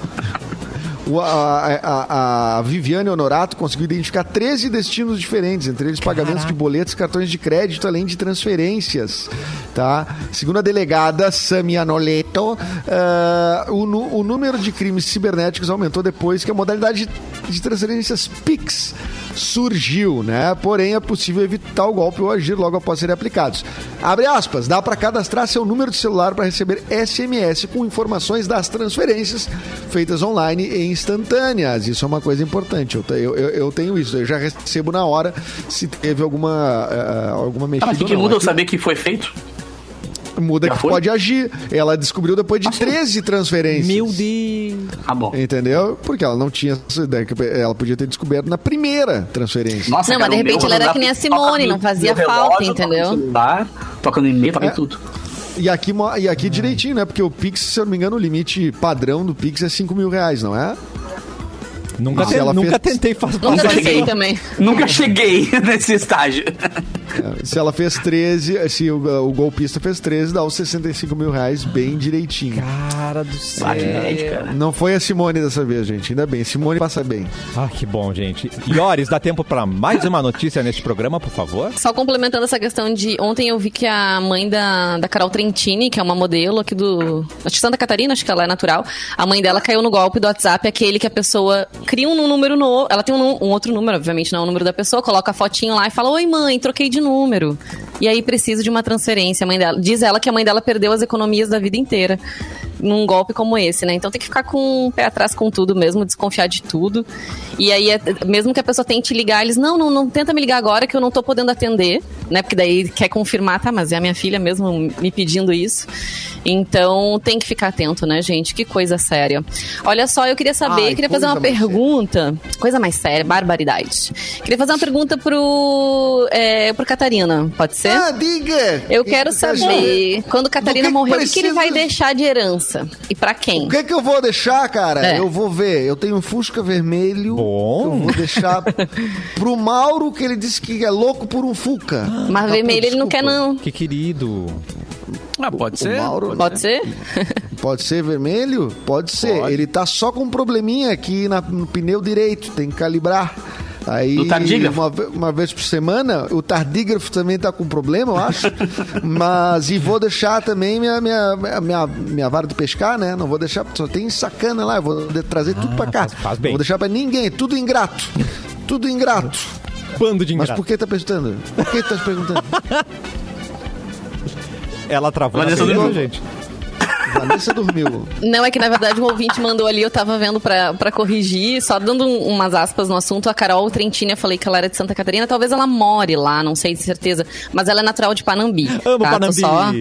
O- A, a- a Viviane Honorato conseguiu identificar 13 destinos diferentes, entre eles pagamentos de boletos, cartões de crédito, além de transferências. Tá? Segundo a delegada Samia Noleto, eh, o, o número de crimes cibernéticos aumentou depois que a modalidade de transferências PIX surgiu, né? Porém, é possível evitar o golpe ou agir logo após serem aplicados. Abre aspas, dá para cadastrar seu número de celular para receber SMS com informações das transferências feitas online e instantâneas. Isso é uma coisa importante. Eu, eu, eu- tenho isso, eu já recebo na hora se teve alguma, eh, alguma Ah, mexida. mas o que, ou que muda eu saber que foi feito? Muda Já que foi? pode agir. Ela descobriu depois de 13 transferências. Meu Deus. Ah, bom. Entendeu? Porque ela não tinha essa ideia. que Ela podia ter descoberto na primeira transferência. Nossa, Não, cara, mas de repente ela era que nem a Simone, não fazia relógio, falta, toca no entendeu? celular, toca no e-mail, toca É. em tudo. E aqui, e aqui direitinho, né? Porque o Pix, se eu não me engano, o limite padrão do Pix é 5 mil reais, não é? Nunca, te- ela nunca fez- tentei fazer. Nunca cheguei. também. Nunca cheguei nesse estágio. É, Se ela fez 13, se o, o golpista fez 13, dá os 65 mil reais bem direitinho. Cara do céu. Cara. Não foi a Simone dessa vez, gente. Ainda bem. Simone passa bem. Ah, que bom, gente. Iores, dá tempo pra mais uma notícia neste programa, por favor? Só complementando essa questão de. Ontem eu vi que a mãe da, da Carol Trentini, que é uma modelo aqui do. Acho que Santa Catarina, acho que ela é natural. A mãe dela caiu no golpe do WhatsApp, aquele que a pessoa cria um número novo. Ela tem um, um outro número, obviamente não é o número da pessoa, coloca a fotinho lá e fala: Oi, mãe, troquei de número. E aí precisa de uma transferência. A mãe dela. Diz ela que a mãe dela perdeu as economias da vida inteira num golpe como esse, né? Então tem que ficar com o pé atrás com tudo mesmo, desconfiar de tudo. E aí, é- mesmo que a pessoa tente ligar, eles, não, não, não tenta me ligar agora que eu não tô podendo atender, né? Porque daí quer confirmar, tá, mas é a minha filha mesmo me pedindo isso. Então tem que ficar atento, né, gente? Que coisa séria. Olha só, eu queria saber, Ai, queria fazer uma pergunta, coisa mais séria, barbaridade. Queria fazer uma pergunta pro, é, pro Catarina, pode ser? Ah, diga! Eu quero saber, quando Catarina que morrer, o que, que ele vai deixar de herança? E pra quem? O que, que eu vou deixar, cara? É. Eu vou ver. Eu tenho um Fusca vermelho. Bom. Eu vou deixar pro Mauro, que ele disse que é louco por um Fuca. Mas Tá, vermelho pô, ele não quer, não. Que querido. Ah, pode O ser. Mauro- Pode ser? Pode ser vermelho? Pode ser. Pode. Ele tá só com um probleminha aqui na- no pneu direito. Tem que calibrar. Aí, Do tardígrafo? uma, uma vez por semana, o tardígrafo também tá com problema, eu acho. Mas, e vou deixar também minha, minha, minha, minha vara de pescar, né? Não vou deixar, só tem sacana lá, eu vou trazer tudo pra cá. faz- faz bem. Não vou deixar pra ninguém, tudo ingrato. Tudo ingrato. Bando de Mas ingrato. por que tá perguntando? Por que tá perguntando? Ela travou Vanessa na beleza, gente. Vanessa dormiu. Não, é que na verdade o ouvinte mandou ali, eu tava vendo pra, pra corrigir, só dando um- umas aspas no assunto. A Carol Trentini, eu falei que ela era de Santa Catarina, talvez ela more lá, não sei de certeza. Mas ela é natural de Panambi. Amo tá? Panambi. Tô só,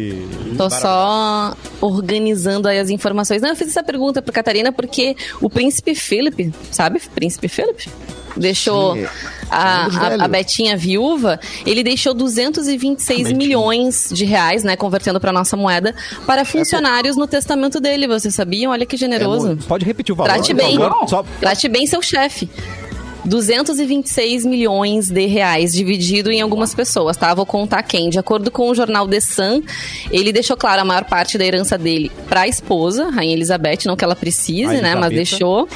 tô só organizando aí as informações. Não, eu fiz essa pergunta pra Catarina porque o príncipe Philip, sabe? Príncipe Philip? Deixou Sim, a, é a- a Betinha viúva, ele deixou 226 Betinha. milhões de reais, né, convertendo pra nossa moeda, para funcionários no testamento dele. Vocês sabiam? Olha que generoso. Pode repetir o valor, Trate bem. Só... Trate bem seu chefe. 226 milhões de reais dividido em algumas pessoas, tá? Vou contar quem. De acordo com o jornal The Sun, ele deixou claro a maior parte da herança dele para a esposa, Rainha Elizabeth, não que ela precise, né? Mas deixou.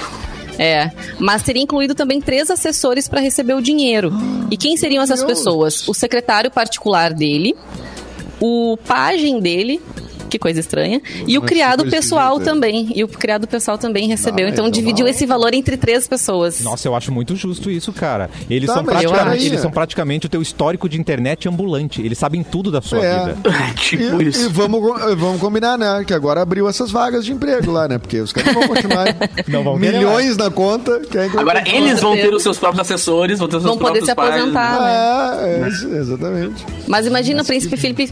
É, mas teria incluído também três assessores para receber o dinheiro. E quem seriam essas pessoas? O secretário particular dele, o pajem dele, que coisa estranha, e o criado que pessoal também. E o criado pessoal também recebeu. Ah, então então dividiu não. esse valor entre três pessoas. Nossa, eu acho muito justo isso, cara. Eles, Tá, são, praticamente, eles são praticamente o teu histórico de internet ambulante. Eles sabem tudo da sua É. vida. tipo E, isso. e vamos, vamos combinar, né? Que agora abriu essas vagas de emprego lá, né? Porque os caras vão continuar. Não vão milhões na conta. que- Agora eles vão ter os seus próprios assessores, vão ter os seus Vão poder próprios se pais. aposentar. É, é, isso, exatamente. Mas imagina o príncipe Felipe.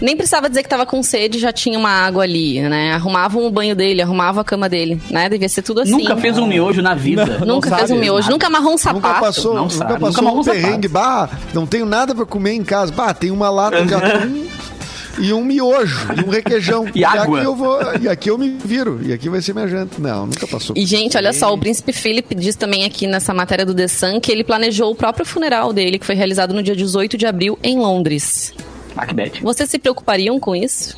Nem precisava dizer que tava com sede, já tinha uma água ali, né? Arrumavam o banho dele, arrumavam a cama dele, né? Devia ser tudo assim. Nunca fez um miojo na vida. Nunca Não fez um miojo, nunca amarrou um sapato. Nunca passou, não nunca sabe, nunca passou amarrou um um perrengue. Bah, não tenho nada pra comer em casa. Bah, tem uma lata de atum e um miojo e um requeijão. E água. aqui eu vou, e aqui eu me viro. E aqui vai ser minha janta. Não, nunca passou. E, gente, olha só, o príncipe Philip diz também aqui nessa matéria do The Sun que ele planejou o próprio funeral dele, que foi realizado no dia 18 de abril em Londres. Bad. Vocês se preocupariam com isso?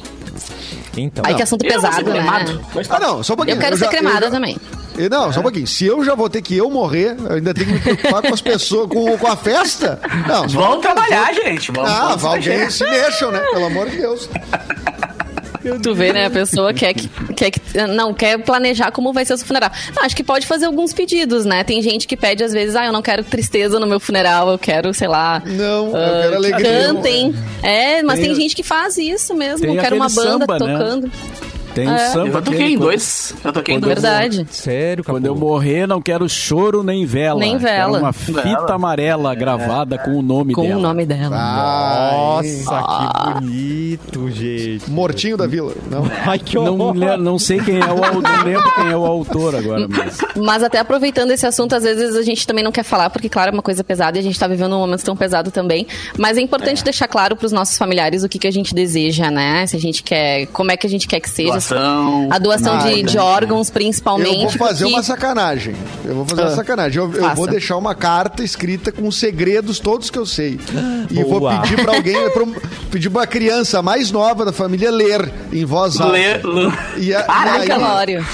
Então, Aí que assunto Eu ser pesado, né? cremado. Ah, não, só um pouquinho. Eu quero ser já- cremada já- também. E Não, só um pouquinho. Se eu já vou ter que eu morrer, eu ainda tenho que me preocupar com as pessoas, com, com a festa? Não, Vamos trabalhar, gente. Vamos, Ah, vamos se alguém se mexam, né? Pelo amor de Deus. Tu vê, né? A pessoa quer que, quer que. Não, quer planejar como vai ser o seu funeral. Não, acho que pode fazer alguns pedidos, né? Tem gente que pede, às vezes, ah, eu não quero tristeza no meu funeral, eu quero, sei lá. Não, eu ah, quero que alegria. Cantem. É, mas tem, Tem- gente que faz isso mesmo. Tem Eu quero uma banda samba, né? Tem um É. samba. Eu toquei em quando- dois. Eu toquei em dois. Verdade. Sério, Quando eu morrer, não quero choro nem vela. Nem Quero vela. uma fita Vela. amarela gravada com o nome Com dela. o nome dela. Nossa, que bonito, gente. Mortinho da Vila. Não. Ai, que Não, horror. le- não sei quem é o autor, não lembro quem é o autor agora, mas... Mas até aproveitando esse assunto, às vezes a gente também não quer falar, porque, claro, é uma coisa pesada e a gente tá vivendo um momento tão pesado também. Mas é importante deixar claro pros nossos familiares o que, que a gente deseja, né? Se a gente quer. Como é que a gente quer que seja. Doação. A doação de, de órgãos, principalmente. Eu vou fazer porque- uma sacanagem. Eu vou fazer uma Ah, sacanagem. Eu, eu vou deixar uma carta escrita com os segredos todos que eu sei. E vou Boa. pedir pra alguém, pra, um- pedir pra uma criança mais nova da família ler em voz alta. Lê- E, a- Caraca, e aí, Calório.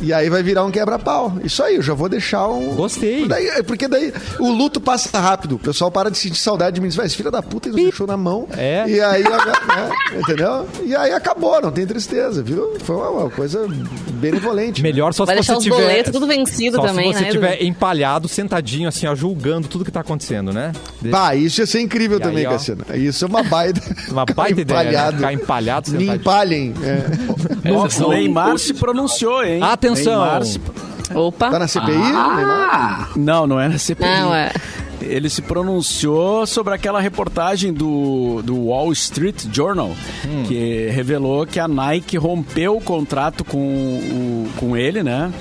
E aí vai virar um quebra-pau. Isso aí, eu já vou deixar um. Gostei. Daí- porque daí o luto passa rápido. O pessoal para de sentir saudade de mim. Diz, "Vai, esse filho da puta, ele deixou na mão. É. E aí, né, entendeu? E aí acabou, não tem tristeza, viu? Foi uma, uma coisa benevolente. Melhor só Vai se você os tiver... boletos tudo vencido só também, se você né? tiver Edu? empalhado, sentadinho, assim, ó, julgando tudo que tá acontecendo, né? De- Bah, isso ia ser incrível E também, aí. Cassiano. Isso é uma baita. Uma baita ideia, né? empalhado. Ficar empalhado, Me sentadinho. empalhem. É. São o Neymar se pronunciou, hein? Atenção. Neymar se- Opa. Tá na CPI, Neymar? Ah, Não, não era CPI. Não, é. Ele se pronunciou sobre aquela reportagem do, do Wall Street Journal, que revelou que a Nike rompeu o contrato com, o, com ele, né?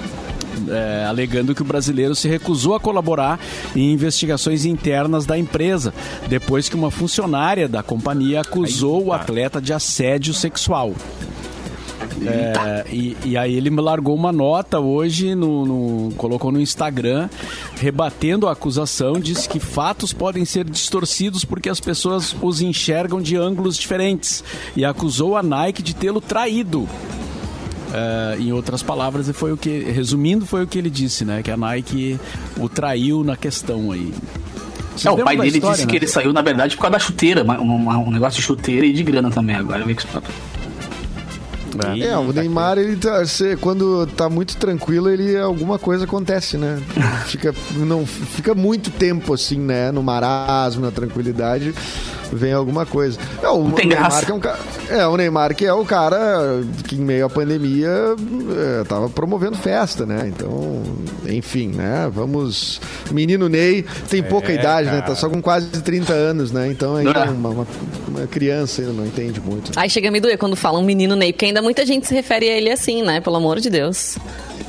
É, alegando que o brasileiro se recusou a colaborar em investigações internas da empresa, depois que uma funcionária da companhia acusou o atleta de assédio sexual. É, e, e aí ele me largou uma nota hoje, no, no- colocou no Instagram, rebatendo a acusação, disse que fatos podem ser distorcidos porque as pessoas os enxergam de ângulos diferentes e acusou a Nike de tê-lo traído. É, em outras palavras, foi o que, resumindo, foi o que ele disse, né? Que a Nike o traiu na questão aí. É, o pai dele história, disse né? que ele saiu, na verdade, por causa da chuteira. uma- um negócio de chuteira e de grana também. Agora vê que isso- É, o Neymar, ele tá, se- quando tá muito tranquilo, ele alguma coisa acontece, né? Fica, não, fica muito tempo assim, né? No marasmo, na tranquilidade, vem alguma coisa. É, o, tem Neymar é, um, ca- é, o Neymar que é o cara que em meio à pandemia é, tava promovendo festa, né? Então, enfim, né? Vamos. Menino Ney tem pouca idade, né? Tá só com quase 30 anos, né? Então ainda é É. uma, uma, uma criança ainda não entende muito. Aí chega a me doer quando falam menino Ney, porque ainda muita gente se refere a ele assim, né? Pelo amor de Deus.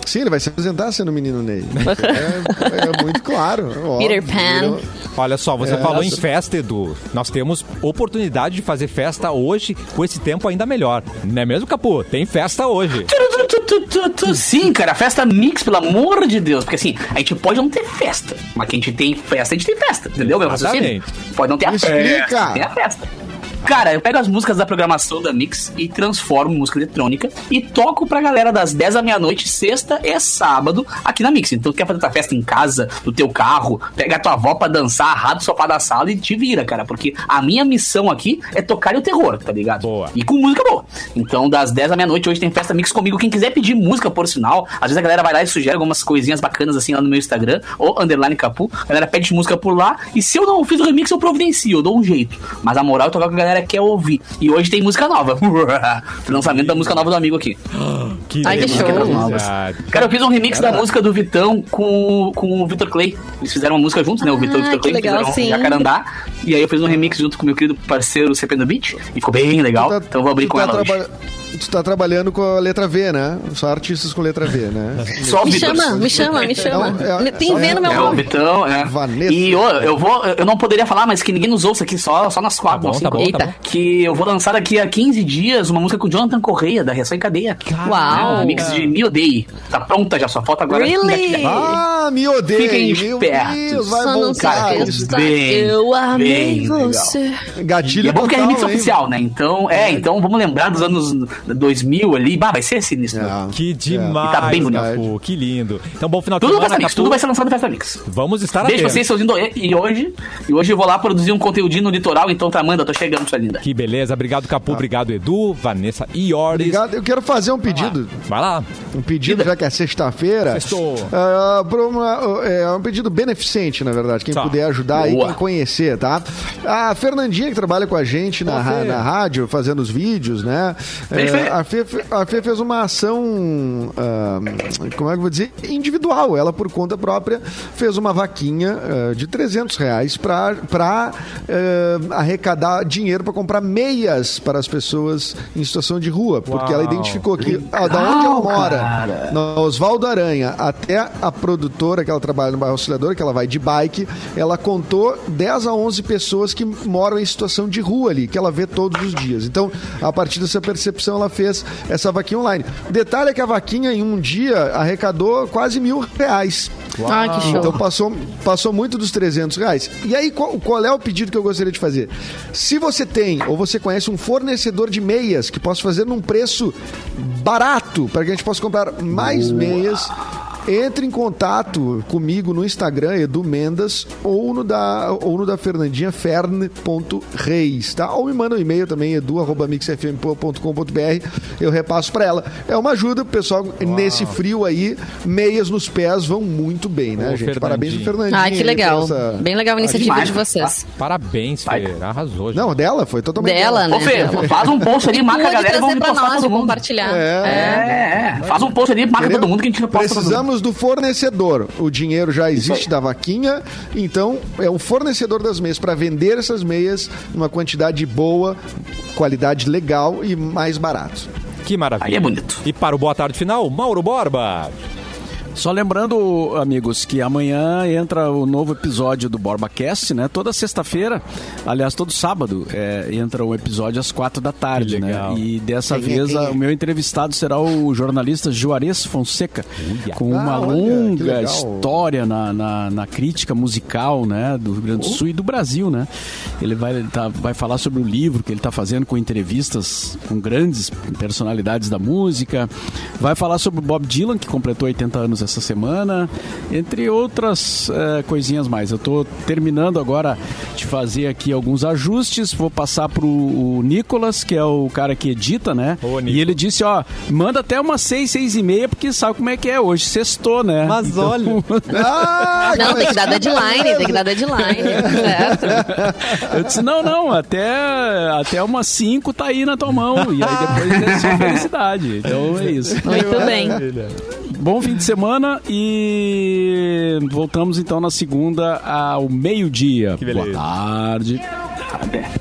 Sim, ele vai se apresentar sendo menino Ney. É, é muito claro. óbvio. Peter Pan. Olha só, você É, falou em festa, Edu. Nós temos oportunidade de fazer festa hoje com esse tempo ainda melhor. Não é mesmo, Capu? Tem festa hoje. Sim, cara, festa mix, pelo amor de Deus. Porque assim, a gente pode não ter festa, mas que a gente tem festa, a gente tem festa, entendeu? Meu raciocínio? Exatamente. Pode não ter a Explica. festa, tem a festa. Cara, eu pego as músicas da programação da Mix e transformo em música eletrônica e toco pra galera das 10 à meia-noite, sexta e sábado, aqui na Mix. Então, tu quer fazer tua festa em casa, no teu carro, pega a tua avó pra dançar, arrada o sofá da sala e te vira, cara. Porque a minha missão aqui é tocar o terror, tá ligado? Boa. E com música boa. Então, das 10 à meia-noite, hoje tem festa Mix comigo. Quem quiser pedir música, por sinal, às vezes a galera vai lá e sugere algumas coisinhas bacanas assim lá no meu Instagram, ou underline capu. A galera pede música por lá. E se eu não fiz o remix, eu providencio, eu dou um jeito. Mas a moral é tocar que a galera quer ouvir. E hoje tem música nova. Lançamento da música nova do amigo aqui. Que Ai, que show. Cara, eu fiz um remix da música do Vitão com, com o Vitor Clay. Eles fizeram uma música juntos, né? O Vitor e o Ah, Vitor Clay legal, fizeram sim. Jacarandá. E aí eu fiz um remix junto com o meu querido parceiro CP no Beat. E ficou bem legal. Tá- então eu vou abrir com tá ela hoje. Tu tá trabalhando com a letra V, né? Só artistas com letra V, né? Só o Me chama, me chama, me chama. É, é, Tem é, V no meu É o nome. Vitão, é. Vanessa. E eu, eu vou, eu não poderia falar, mas que ninguém nos ouça aqui, só, só nas quatro, bom, ou tá bom, tá Eita. bom. Que eu vou lançar daqui a 15 dias uma música com o Jonathan Correia, da Reação em Cadeia. Uau. Um mix de Me Odeie. Tá pronta já, só falta agora. Really? Ah, me odeio. Fiquem espertos. Vai Só não voltar. cara, bem, eu amei bem legal. você. E Gatilho é bom que é total, remix hein? oficial, né? Então, é, então vamos lembrar dos anos 2000 ali. Bah, vai ser sinistro. É. Que demais, E tá bem bonito. Capu, que lindo. Então, bom final de Tudo semana, Festa Mix, tudo vai ser lançado no Festa Mix. Vamos estar Beijo pra atentos. vocês, seus lindos. E hoje, e hoje eu vou lá produzir um conteúdinho no litoral, então tá, Amanda, tô chegando, sua linda. Que beleza. Obrigado, Capu. Obrigado, Edu, Vanessa e Oris. Obrigado. Eu quero fazer um pedido. Vai lá. Um pedido, já que é sexta-feira. Sextou. Ah, pra uma- é um pedido beneficente, na verdade. Quem Tá. puder ajudar aí, quem conhecer, tá? A Fernandinha, que trabalha com a gente na, na rádio, fazendo os vídeos, né? É, Fê. a, Fê, a Fê fez uma ação, ah, como é que eu vou dizer? Individual. Ela, por conta própria, fez uma vaquinha ah, de 300 reais pra, pra ah, arrecadar dinheiro para comprar meias para as pessoas em situação de rua. Porque ela identificou que, ah, da onde ela mora, cara. na Oswaldo Aranha até a produtora que ela trabalha no bairro Auxiliador, que ela vai de bike, ela contou 10 a 11 pessoas que moram em situação de rua ali, que ela vê todos os dias. Então, a partir dessa percepção, ela fez essa vaquinha online. O detalhe é que a vaquinha, em um dia, arrecadou quase mil reais. Ai, que show. Então passou, passou muito dos 300 reais. E aí, qual, qual é o pedido que eu gostaria de fazer? Se você tem ou você conhece um fornecedor de meias que possa fazer num preço barato para que a gente possa comprar mais meias, entre em contato comigo no Instagram, Edu Mendas, ou no da, ou no da Fernandinha, fern.reis, tá? Ou me manda um e-mail também, edu.mixfm.com.br, eu repasso para ela. É uma ajuda pessoal nesse frio aí, meias nos pés vão muito bem, né, Ô, gente? Parabéns pro Fernandinho. Ai, que legal. essa- Bem legal a iniciativa demais. de vocês. Parabéns. Fê. Arrasou. gente. Não, dela, foi totalmente Dela, né? Ô, Fê, faz um post ali, marca a galera e vamos pra nós todo mundo. compartilhar. É. É, é. Faz um post ali, marca Entendeu? todo mundo que a gente posta todo Precisamos do fornecedor. O dinheiro já existe da vaquinha, então é um fornecedor das meias para vender essas meias numa quantidade boa, qualidade legal e mais barato. Que maravilha. Aí é bonito. E para o Boa Tarde Final, Mauro Borba. Só lembrando, amigos, que amanhã entra o novo episódio do BorbaCast, né? Toda sexta-feira, aliás, todo sábado, é, entra um episódio às quatro da tarde, né? E dessa Quem é, vez é? a- o meu entrevistado será o jornalista Juarez Fonseca, com uma Ah, longa história na, na, na crítica musical, né? Do Rio Grande do Sul e do Brasil, né? Ele vai, ele tá- vai falar sobre o livro que ele está fazendo com entrevistas com grandes personalidades da música. Vai falar sobre o Bob Dylan, que completou 80 anos essa semana, entre outras eh, coisinhas mais. Eu estou terminando agora de fazer aqui alguns ajustes. Vou passar pro o Nicolas, que é o cara que edita, né? Ô, e ele disse, ó, manda até umas seis, seis e meia, porque sabe como é que é hoje. Sextou, né? Mas olha. Ah, Não, tem que dar deadline, tem que dar deadline. certo? Eu disse, não, não, até, até umas 5 tá aí na tua mão. E aí depois é só felicidade. Então é isso. Muito bem. Bom fim de semana e voltamos então na segunda ao meio-dia. Boa tarde. Até.